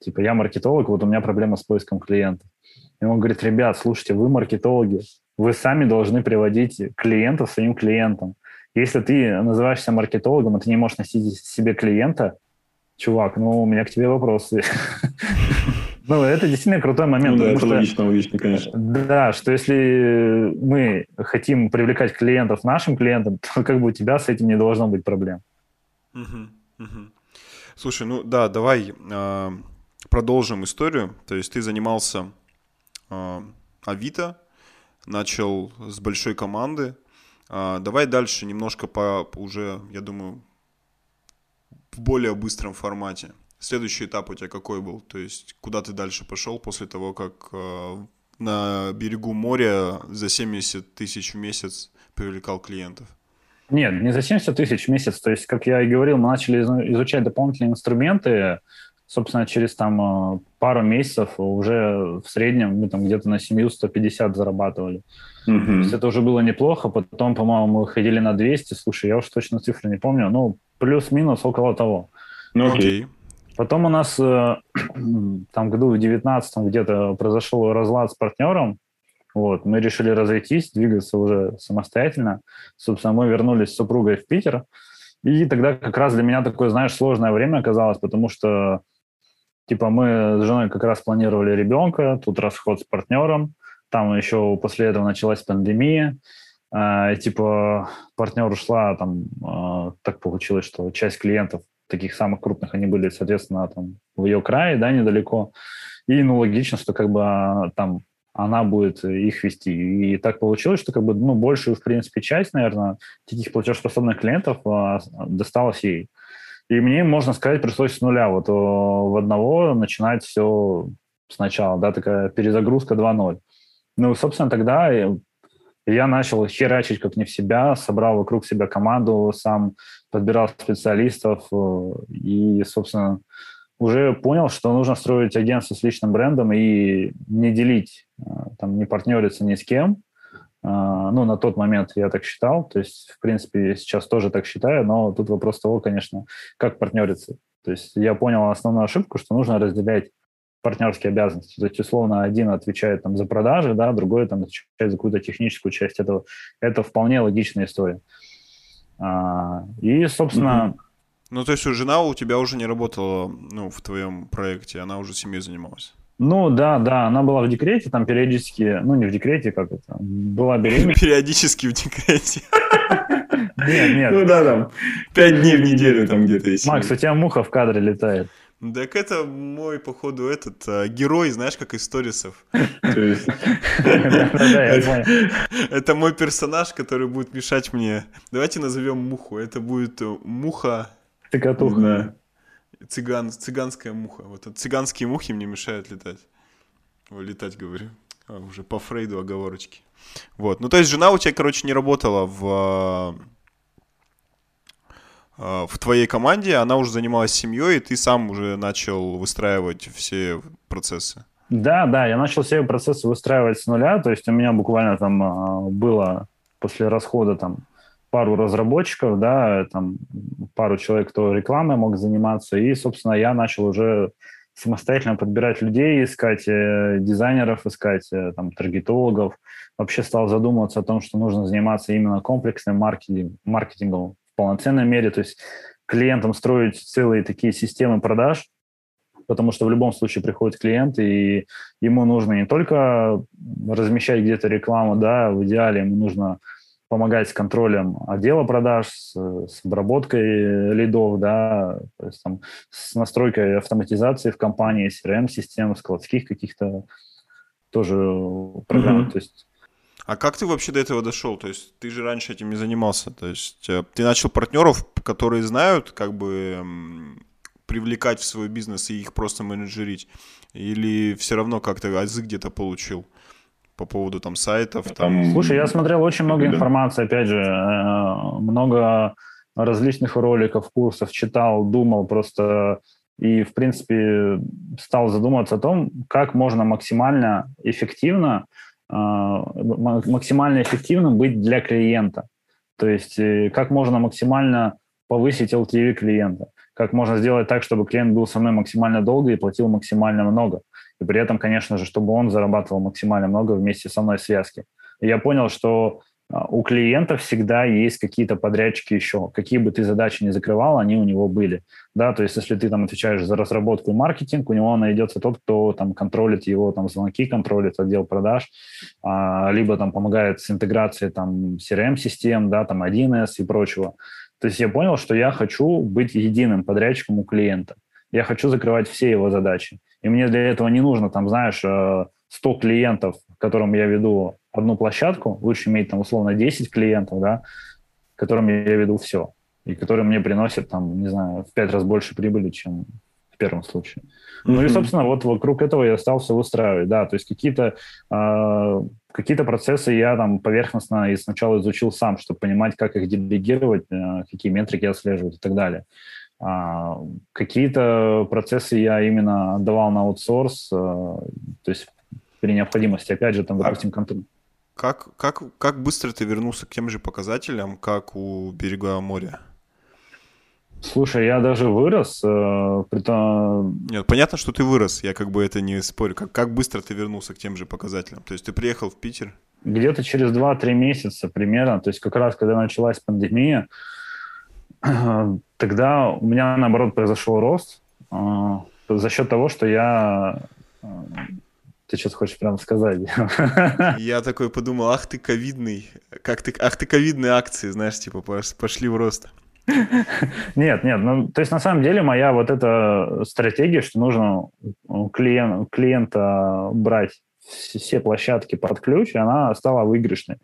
Типа, я маркетолог, вот у меня проблема с поиском клиента. И он говорит, ребят, слушайте, вы маркетологи, вы сами должны приводить клиентов своим клиентам. Если ты называешься маркетологом, и ты не можешь носить себе клиента, чувак, ну, у меня к тебе вопросы. Ну, это действительно крутой момент. Ну, да, это логично, логично, конечно. Да, что если мы хотим привлекать клиентов нашим клиентам, то как бы у тебя с этим не должно быть проблем. Слушай, ну да, давай э, продолжим историю. То есть ты занимался э, Авито, начал с большой команды, давай дальше немножко по уже, я думаю, в более быстром формате. Следующий этап у тебя какой был? То есть куда ты дальше пошел после того, как э, на берегу моря за 70 тысяч в месяц привлекал клиентов? Нет, не за 70 тысяч в месяц. То есть, как я и говорил, мы начали изучать дополнительные инструменты. Собственно, через там э, пару месяцев уже в среднем мы там где-то на семью 150 зарабатывали. Mm-hmm. То есть это уже было неплохо. Потом, по-моему, мы выходили на 200. Слушай, я уж точно цифры не помню. Ну, плюс-минус около того. Ну, окей. Okay. Потом у нас э, там году в 19 где-то произошел разлад с партнером. Вот, мы решили разойтись, двигаться уже самостоятельно. Собственно, мы вернулись с супругой в Питер. И тогда как раз для меня такое, знаешь, сложное время оказалось, потому что, типа, мы с женой как раз планировали ребенка, тут расход с партнером, там еще после этого началась пандемия. Э, типа партнер ушла, там э, так получилось, что часть клиентов таких самых крупных, они были, соответственно, там в ее крае, да, недалеко. И, ну, логично, что как бы а, там она будет их вести. И так получилось, что как бы, ну, большую, в принципе, часть, наверное, таких платежеспособных клиентов а, досталась ей. И мне, можно сказать, пришлось с нуля. Вот в одного начинать все сначала, да, такая перезагрузка 2.0. Ну, собственно, тогда я начал херачить как не в себя, собрал вокруг себя команду, сам подбирал специалистов э, и, собственно, уже понял, что нужно строить агентство с личным брендом и не делить, э, там, не партнериться ни с кем. Э, ну, на тот момент я так считал, то есть, в принципе, сейчас тоже так считаю, но тут вопрос того, конечно, как партнериться. То есть я понял основную ошибку, что нужно разделять партнерские обязанности. То есть, условно, один отвечает там, за продажи, да, другой там, отвечает за какую-то техническую часть этого. Это вполне логичная история. А, и, собственно... Ну, то есть, жена у тебя уже не работала ну, в твоем проекте, она уже семьей занималась? Ну, да, да, она была в декрете, там периодически, ну, не в декрете, как это, была беременна. Периодически в декрете. Нет, нет. Ну да, там, пять дней в неделю там где-то есть. Макс, у тебя муха в кадре летает. Так это мой, походу, этот а, герой, знаешь, как из сторисов. Это мой персонаж, который будет мешать мне. Давайте назовем муху. Это будет э, муха... Цикатуха. Цыган, цыганская муха. Вот цыганские мухи мне мешают летать. Летать, говорю. А, уже по Фрейду оговорочки. Вот. Ну, то есть жена у тебя, короче, не работала в а, а, в твоей команде, она уже занималась семьей, и ты сам уже начал выстраивать все процессы. Да, да, я начал все процессы выстраивать с нуля, то есть у меня буквально там а, было после расхода там пару разработчиков, да, там пару человек, кто рекламой мог заниматься, и, собственно, я начал уже самостоятельно подбирать людей, искать э, дизайнеров, искать э, там таргетологов. Вообще стал задумываться о том, что нужно заниматься именно комплексным маркетинг, маркетингом в полноценной мере, то есть клиентам строить целые такие системы продаж, потому что в любом случае приходит клиент, и ему нужно не только размещать где-то рекламу, да, в идеале ему нужно помогать с контролем отдела продаж, с, с обработкой лидов, да, то есть там с настройкой автоматизации в компании, CRM-систем, складских каких-то тоже программ. Mm-hmm. То есть а как ты вообще до этого дошел? То есть ты же раньше этим не занимался. То есть э, ты начал партнеров, которые знают, как бы привлекать в свой бизнес и их просто менеджерить? Или все равно как-то азы где-то получил? По поводу там сайтов? Там... Слушай, я смотрел очень много информации, опять же, э, много различных роликов, курсов читал, думал просто и, в принципе, стал задумываться о том, как можно максимально эффективно, э, максимально эффективным быть для клиента. То есть э, как можно максимально повысить LTV клиента, как можно сделать так, чтобы клиент был со мной максимально долго и платил максимально много. И при этом, конечно же, чтобы он зарабатывал максимально много вместе со мной в связке. И я понял, что а, у клиента всегда есть какие-то подрядчики еще. Какие бы ты задачи не закрывал, они у него были. Да, то есть если ты там отвечаешь за разработку и маркетинг, у него найдется тот, кто там контролит его там звонки, контролит отдел продаж, а, либо там помогает с интеграцией там CRM-систем, да, там 1С и прочего. То есть я понял, что я хочу быть единым подрядчиком у клиента. Я хочу закрывать все его задачи. И мне для этого не нужно, там, знаешь, 100 э, клиентов, которым я веду одну площадку, лучше иметь там условно 10 клиентов, да, которым я веду все, и которые мне приносят там, не знаю, в 5 раз больше прибыли, чем в первом случае. Mm-hmm. Ну и, собственно, вот вокруг этого я стал все выстраивать, да, то есть какие-то э, какие-то процессы я там поверхностно и сначала изучил сам, чтобы понимать, как их делегировать, э, какие метрики отслеживать и так далее. А, какие-то процессы я именно отдавал на аутсорс, э, то есть при необходимости, опять же, там, а допустим, контроль. Как, как, как быстро ты вернулся к тем же показателям, как у берега моря? Слушай, я даже вырос, э, при том... Нет, понятно, что ты вырос, я как бы это не спорю. Как, как быстро ты вернулся к тем же показателям? То есть ты приехал в Питер? Где-то через 2-3 месяца примерно, то есть как раз когда началась пандемия, тогда у меня, наоборот, произошел рост э, за счет того, что я... Э, ты что-то хочешь прям сказать? Я такой подумал, ах ты ковидный, как ты, ах ты ковидные акции, знаешь, типа пошли в рост. Нет, нет, ну, то есть на самом деле моя вот эта стратегия, что нужно у клиент, клиента брать все площадки под ключ, она стала выигрышной.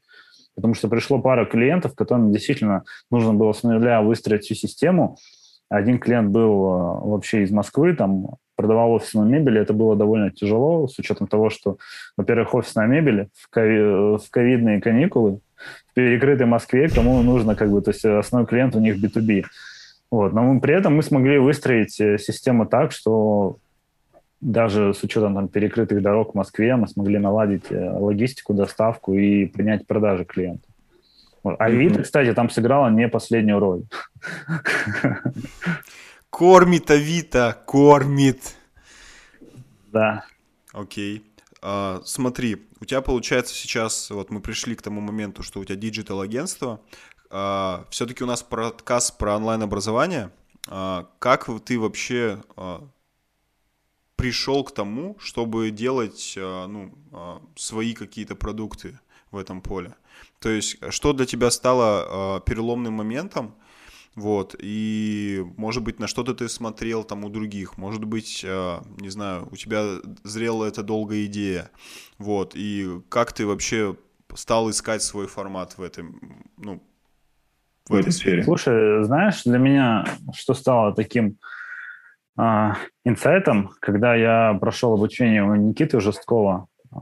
Потому что пришло пара клиентов, которым действительно нужно было с нуля выстроить всю систему. Один клиент был э, вообще из Москвы, там продавал офисную мебель, это было довольно тяжело, с учетом того, что, во-первых, офисная мебель в, кови- в ковидные каникулы в перекрытой Москве, кому нужно, как бы, то есть основной клиент у них B2B. Вот. Но мы, при этом мы смогли выстроить э, систему так, что даже с учетом там, перекрытых дорог в Москве мы смогли наладить э, логистику, доставку и принять продажи клиентов. А Авито, кстати, там сыграла не последнюю роль. Кормит Авито, кормит. Да. Окей. А, смотри, у тебя получается сейчас, вот мы пришли к тому моменту, что у тебя диджитал-агентство. А, все-таки у нас подкаст про онлайн-образование. А, как ты вообще а, пришел к тому, чтобы делать а, ну, а, свои какие-то продукты в этом поле? То есть, что для тебя стало переломным моментом, вот, и, может быть, на что-то ты смотрел там у других, может быть, не знаю, у тебя зрела эта долгая идея, вот, и как ты вообще стал искать свой формат в этом, ну, в этой сфере? Слушай, знаешь, для меня что стало таким инсайтом, когда я прошел обучение у Никиты Жесткова, а,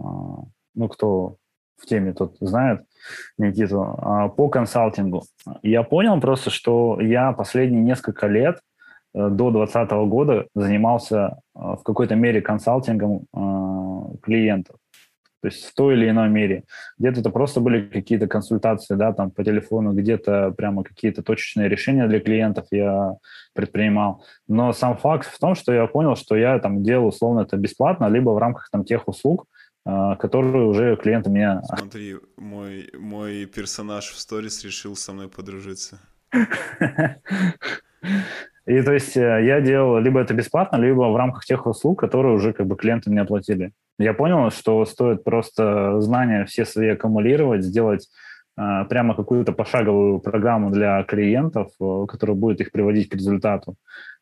ну, кто в теме тот знает Никиту, а, по консалтингу. Я понял просто, что я последние несколько лет э, до 2020 года занимался в какой-то мере консалтингом клиентов. То есть в той или иной мере. Где-то это просто были какие-то консультации, да, там по телефону, где-то прямо какие-то точечные решения для клиентов я предпринимал. Но сам факт в том, что я понял, что я там делал условно это бесплатно, либо в рамках там тех услуг, а, которые уже клиенты меня... Смотри, мой, мой персонаж в сторис решил со мной подружиться. И то есть э, я делал либо это бесплатно, либо в рамках тех услуг, которые уже как бы клиенты мне оплатили. Я понял, что стоит просто знания все свои аккумулировать, сделать э, прямо какую-то пошаговую программу для клиентов, э, которая будет их приводить к результату,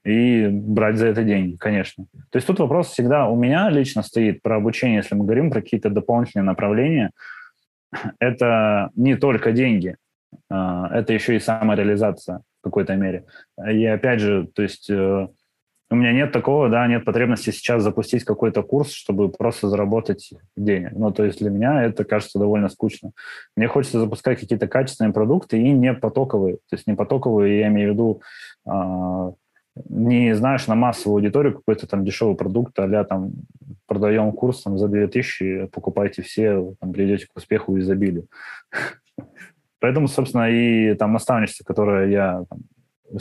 и брать за это деньги, конечно. То есть тут вопрос всегда у меня лично стоит про обучение, если мы говорим про какие-то дополнительные направления, это не только деньги, э, это еще и самореализация в какой-то мере. И опять же, то есть э, у меня нет такого, да, нет потребности сейчас запустить какой-то курс, чтобы просто заработать денег. Ну, то есть для меня это кажется довольно скучно. Мне хочется запускать какие-то качественные продукты и не потоковые. То есть не потоковые, я имею в виду, э, не знаешь на массовую аудиторию какой-то там дешевый продукт, а там продаем курс там, за 2000, покупайте все, там, придете к успеху и изобилию. Поэтому, собственно, и там наставничество, которое я там,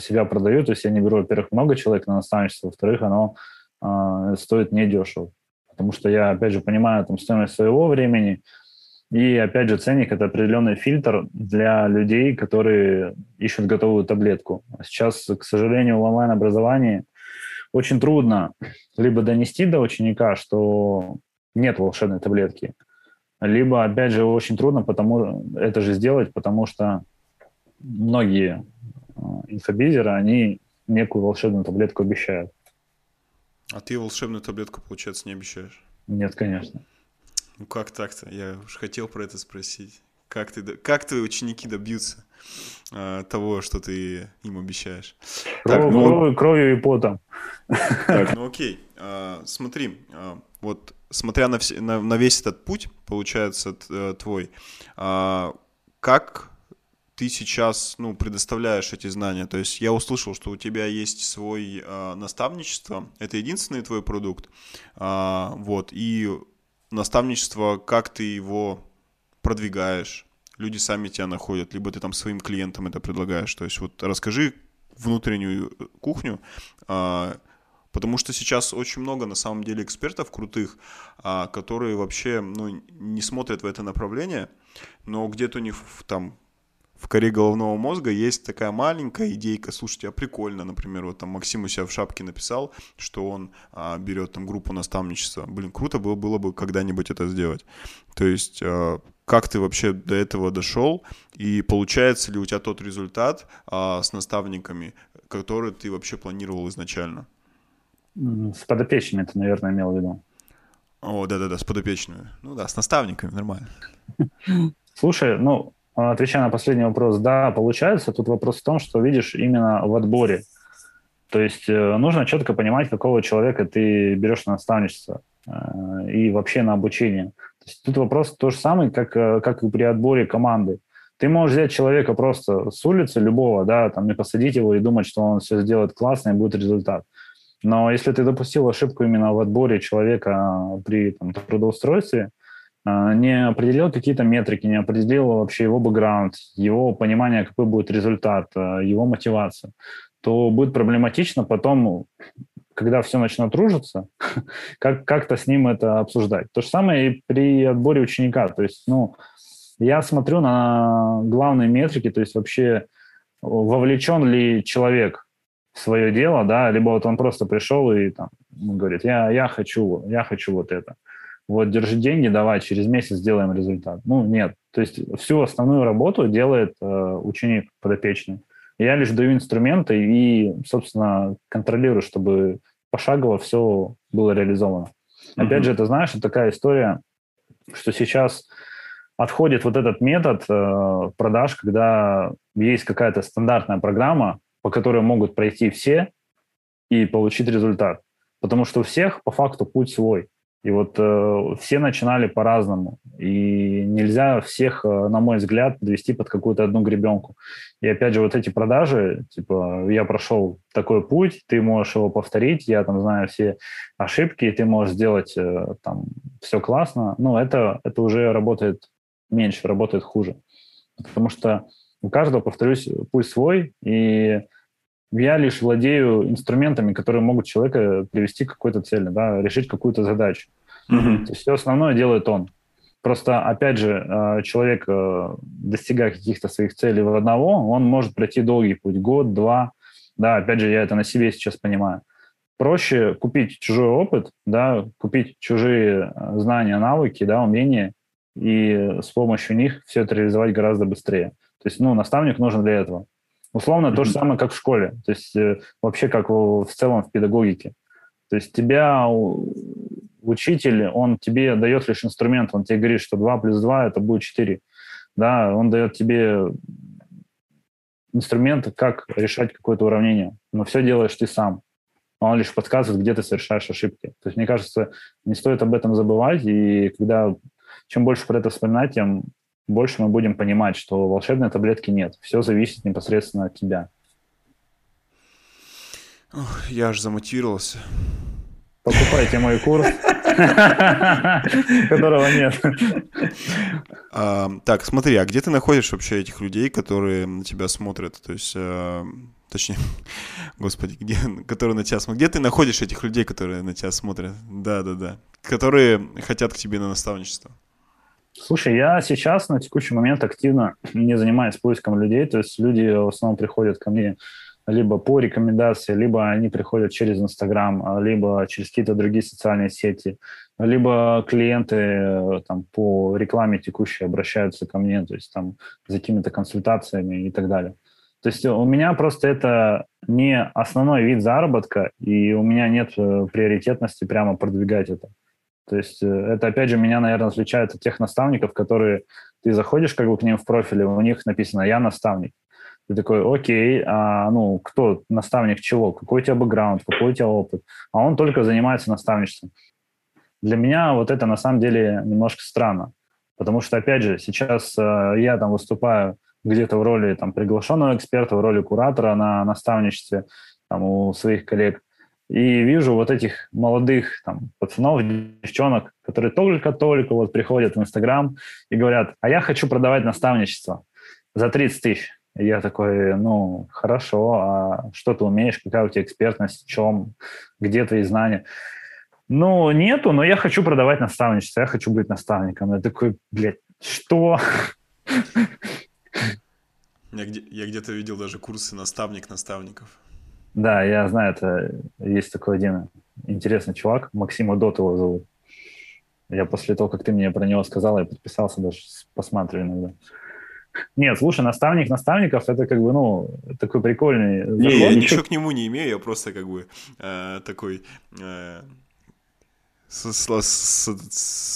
себя продаю, то есть я не беру, во-первых, много человек на наставничество, во-вторых, оно э, стоит недешево. Потому что я, опять же, понимаю там стоимость своего времени, и, опять же, ценник – это определенный фильтр для людей, которые ищут готовую таблетку. Сейчас, к сожалению, в онлайн-образовании очень трудно либо донести до ученика, что нет волшебной таблетки, либо, опять же, очень трудно потому, это же сделать, потому что многие инфобизеры, они некую волшебную таблетку обещают. А ты волшебную таблетку, получается, не обещаешь? Нет, конечно. Ну как так-то? Я уж хотел про это спросить. Как, ты, как твои ученики добьются э, того, что ты им обещаешь? Кров, так, ну, кровью, кровью и потом. Так, ну окей. А, смотри, а, вот смотря на, все, на, на весь этот путь, получается, э, твой, а, как ты сейчас ну, предоставляешь эти знания? То есть я услышал, что у тебя есть свой а, наставничество, это единственный твой продукт, а, вот, и наставничество, как ты его продвигаешь, люди сами тебя находят, либо ты там своим клиентам это предлагаешь. То есть вот расскажи внутреннюю кухню, а, Потому что сейчас очень много, на самом деле, экспертов крутых, а, которые вообще ну, не смотрят в это направление, но где-то у них там в коре головного мозга есть такая маленькая идейка, слушайте, а прикольно, например, вот там Максим у себя в шапке написал, что он а, берет там группу наставничества. Блин, круто было, было бы когда-нибудь это сделать. То есть а, как ты вообще до этого дошел и получается ли у тебя тот результат а, с наставниками, который ты вообще планировал изначально? С подопечными ты, наверное, имел в виду. О, да-да-да, с подопечными. Ну да, с наставниками, нормально. Слушай, ну, отвечая на последний вопрос, да, получается. Тут вопрос в том, что, видишь, именно в отборе. То есть э, нужно четко понимать, какого человека ты берешь на наставничество э, и вообще на обучение. То есть тут вопрос то же самый, как, э, как и при отборе команды. Ты можешь взять человека просто с улицы, любого, да, там, и посадить его и думать, что он все сделает классно и будет результат. Но если ты допустил ошибку именно в отборе человека при там, трудоустройстве, не определил какие-то метрики, не определил вообще его бэкграунд, его понимание, какой будет результат, а, его мотивация, то будет проблематично потом, когда все начнет ружиться, как- как-то с ним это обсуждать. То же самое и при отборе ученика. То есть, ну, я смотрю на главные метрики, то есть вообще вовлечен ли человек свое дело, да, либо вот он просто пришел и там говорит, я, я хочу, я хочу вот это. Вот, держи деньги, давай, через месяц сделаем результат. Ну, нет. То есть всю основную работу делает э, ученик подопечный. Я лишь даю инструменты и, собственно, контролирую, чтобы пошагово все было реализовано. Mm-hmm. Опять же, это, знаешь, такая история, что сейчас отходит вот этот метод э, продаж, когда есть какая-то стандартная программа, по которой могут пройти все и получить результат. Потому что у всех по факту путь свой. И вот э, все начинали по-разному. И нельзя всех, э, на мой взгляд, довести под какую-то одну гребенку. И опять же, вот эти продажи, типа, я прошел такой путь, ты можешь его повторить, я там знаю все ошибки, и ты можешь сделать э, там все классно. Ну, это, это уже работает меньше, работает хуже. Потому что у каждого, повторюсь, путь свой, и я лишь владею инструментами, которые могут человека привести к какой-то цели, да, решить какую-то задачу. Mm-hmm. То есть все основное делает он. Просто, опять же, э, человек, э, достигая каких-то своих целей в одного, он может пройти долгий путь, год, два. Да, опять же, я это на себе сейчас понимаю. Проще купить чужой опыт, да, купить чужие э, знания, навыки, да, умения, и с помощью них все это реализовать гораздо быстрее. То есть, ну, наставник нужен для этого. Условно mm-hmm. то же самое, как в школе. То есть э, вообще как в, целом в педагогике. То есть тебя учитель, он тебе дает лишь инструмент, он тебе говорит, что 2 плюс 2 это будет 4. Да, он дает тебе инструменты, как решать какое-то уравнение. Но все делаешь ты сам. Он лишь подсказывает, где ты совершаешь ошибки. То есть, мне кажется, не стоит об этом забывать. И когда чем больше про это вспоминать, тем больше мы будем понимать, что волшебной таблетки нет. Все зависит непосредственно от тебя. Ох, я аж замотивировался. Покупайте мой курс, которого нет. А, так, смотри, а где ты находишь вообще этих людей, которые на тебя смотрят? То есть, а, точнее, господи, где, которые на тебя смотрят? Где ты находишь этих людей, которые на тебя смотрят? Да, да, да. Которые хотят к тебе на наставничество. Слушай, я сейчас на текущий момент активно не занимаюсь поиском людей, то есть люди в основном приходят ко мне либо по рекомендации, либо они приходят через Инстаграм, либо через какие-то другие социальные сети, либо клиенты э, там, по рекламе текущей обращаются ко мне, то есть там за какими-то консультациями и так далее. То есть у меня просто это не основной вид заработка, и у меня нет э, приоритетности прямо продвигать это. То есть э, это, опять же, меня, наверное, отличает от тех наставников, которые ты заходишь как бы к ним в профиле, у них написано «я наставник». Ты такой, окей, а, ну, кто наставник чего? Какой у тебя бэкграунд, какой у тебя опыт? А он только занимается наставничеством. Для меня вот это на самом деле немножко странно, потому что, опять же, сейчас э, я там выступаю где-то в роли там приглашенного эксперта, в роли куратора на наставничестве там, у своих коллег – и вижу вот этих молодых там, пацанов, девчонок, которые только-только вот приходят в Инстаграм и говорят, а я хочу продавать наставничество за 30 тысяч. И я такой, ну, хорошо, а что ты умеешь, какая у тебя экспертность, в чем, где твои знания? Ну, нету, но я хочу продавать наставничество, я хочу быть наставником. Я такой, блядь, что? Я, где, я где-то видел даже курсы наставник наставников. Да, я знаю, это есть такой один интересный чувак, Максима Дот его зовут. Я после того, как ты мне про него сказал, я подписался, даже посматриваю иногда. Нет, слушай, наставник наставников это как бы, ну, такой прикольный. Не, я ничего к нему не имею, я просто как бы э, такой э,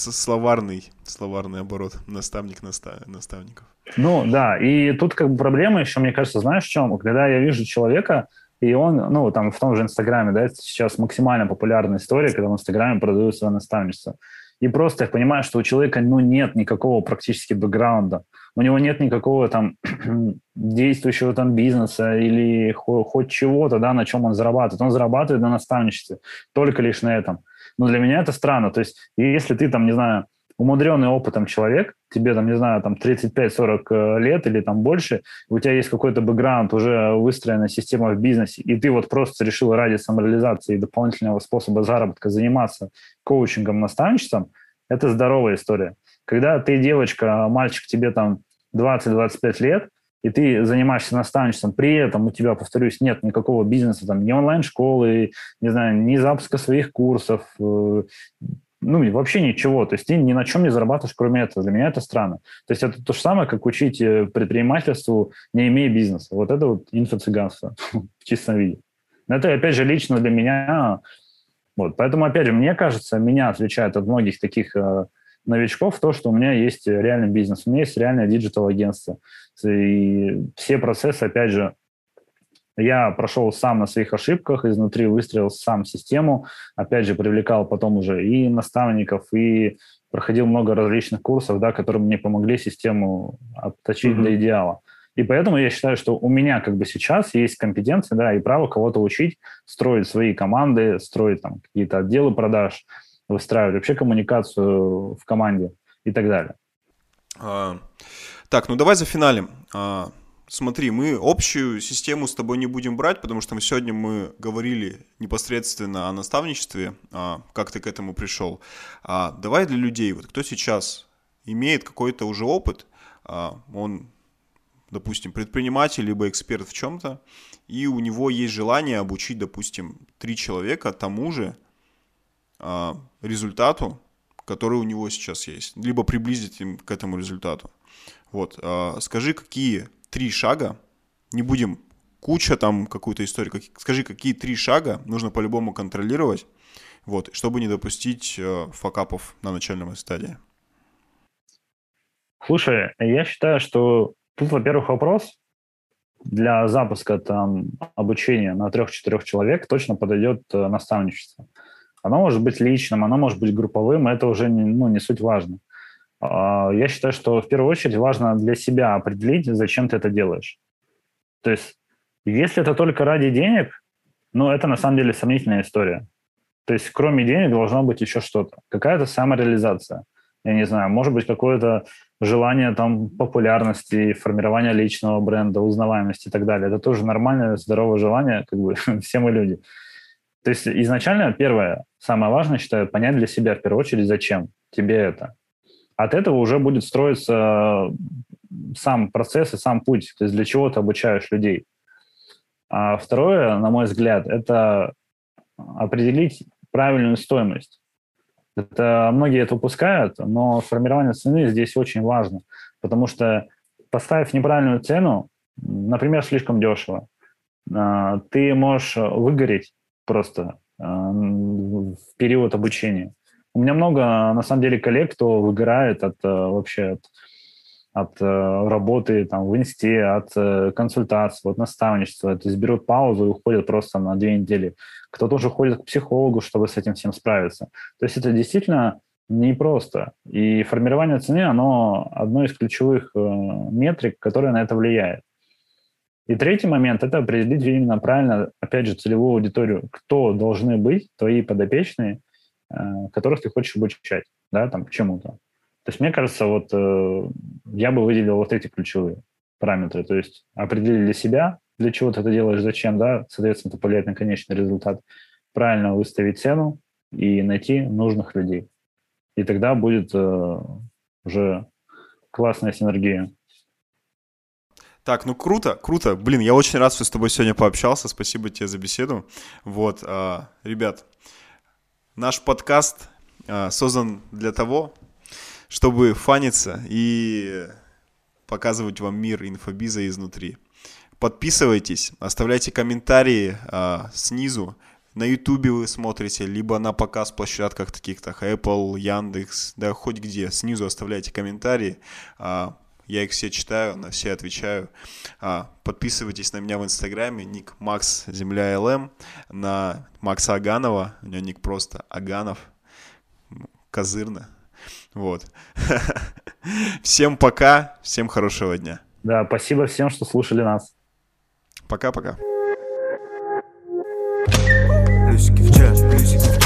словарный, словарный оборот, наставник настав, наставников. Ну, да, и тут как бы проблема еще, мне кажется, знаешь, в чем? Когда я вижу человека, и он, ну, там в том же Инстаграме, да, сейчас максимально популярная история, когда в Инстаграме продают свое наставничество. И просто я понимаю, что у человека, ну, нет никакого практически бэкграунда. У него нет никакого там действующего там бизнеса или хоть чего-то, да, на чем он зарабатывает. Он зарабатывает на наставничестве, только лишь на этом. Но для меня это странно. То есть, если ты там, не знаю, умудренный опытом человек, тебе там, не знаю, там 35-40 э, лет или там больше, у тебя есть какой-то бэкграунд, уже выстроенная система в бизнесе, и ты вот просто решил ради самореализации и дополнительного способа заработка заниматься коучингом, наставничеством, это здоровая история. Когда ты девочка, мальчик, тебе там 20-25 лет, и ты занимаешься наставничеством, при этом у тебя, повторюсь, нет никакого бизнеса, там, ни онлайн-школы, не знаю, ни запуска своих курсов, э, ну, вообще ничего. То есть ты ни на чем не зарабатываешь, кроме этого. Для меня это странно. То есть это то же самое, как учить э, предпринимательству, не имея бизнеса. Вот это вот инфо-цыганство в чистом виде. Это, опять же, лично для меня. Вот. Поэтому, опять же, мне кажется, меня отличает от многих таких э, новичков то, что у меня есть реальный бизнес, у меня есть реальное диджитал-агентство. И все процессы, опять же, Я прошел сам на своих ошибках, изнутри выстроил сам систему, опять же, привлекал потом уже и наставников, и проходил много различных курсов, да, которые мне помогли систему обточить mm-hmm. до идеала. И поэтому я считаю, что у меня как бы сейчас есть компетенция, да, и право кого-то учить, строить свои команды, строить там какие-то отделы продаж, выстраивать вообще коммуникацию в команде и так далее. А, так, ну давай за финалем. А, смотри, мы общую систему с тобой не будем брать, потому что мы сегодня мы говорили непосредственно о наставничестве, а, как ты к этому пришел. А, давай для людей, вот кто сейчас имеет какой-то уже опыт, а, он, допустим, предприниматель либо эксперт в чем-то, и у него есть желание обучить, допустим, три человека тому же результату, который у него сейчас есть, либо приблизить им к этому результату. Вот, скажи, какие три шага, не будем куча там какую-то историю, как, скажи, какие три шага нужно по-любому контролировать, вот, чтобы не допустить э, факапов на начальной стадии? Слушай, я считаю, что тут, во-первых, вопрос для запуска там обучения на трех-четырех человек точно подойдет э, наставничество. Оно может быть личным, оно может быть групповым, это уже не, ну, не суть важно. А, я считаю, что в первую очередь важно для себя определить, зачем ты это делаешь. То есть, если это только ради денег, ну, это на самом деле сомнительная история. То есть, кроме денег должно быть еще что-то. Какая-то самореализация. Я не знаю, может быть, какое-то желание там популярности, формирования личного бренда, узнаваемости и так далее. Это тоже нормальное, здоровое желание, как бы все мы люди. То есть изначально первое, самое важное, считаю, понять для себя в первую очередь, зачем тебе это. От этого уже будет строиться сам процесс и сам путь, то есть для чего ты обучаешь людей. А второе, на мой взгляд, это определить правильную стоимость. Это многие это упускают, но формирование цены здесь очень важно, потому что поставив неправильную цену, например, слишком дешево, а, ты можешь выгореть просто а, в период обучения. У меня много, на самом деле, коллег, кто выгорает от э, вообще от, от э, работы там, в инсте, от э, консультаций, от наставничества. То есть берут паузу и уходят просто на две недели. Кто-то уже ходит к психологу, чтобы с этим всем справиться. То есть это действительно непросто. И формирование цены, оно одно из ключевых метрик, которое на это влияет. И третий момент – это определить именно правильно, опять же, целевую аудиторию. Кто должны быть твои подопечные, Э, которых ты хочешь обучать, да, там, чему-то. То есть, мне кажется, вот э, я бы выделил вот эти ключевые параметры. То есть определили себя, для чего ты это делаешь, зачем, да, соответственно, это повлияет на конечный результат. Правильно выставить цену и найти нужных людей. И тогда будет э, уже классная синергия. Так, ну круто, круто. Блин, я очень рад, что с тобой сегодня пообщался. Спасибо тебе за беседу. Вот, э, ребят, Наш подкаст э, создан для того, чтобы фаниться и показывать вам мир инфобиза изнутри. Подписывайтесь, оставляйте комментарии э, снизу. На Ютубе вы смотрите, либо на показ площадках таких-то, Apple, Яндекс, да хоть где. Снизу оставляйте комментарии. Э, я их все читаю, на все отвечаю. А, подписывайтесь на меня в Инстаграме, ник Макс Земля ЛМ, на Макса Аганова, у него ник просто Аганов, козырно. Вот. Всем пока, всем хорошего дня. Да, спасибо всем, что слушали нас. Пока-пока. Плюсики в час.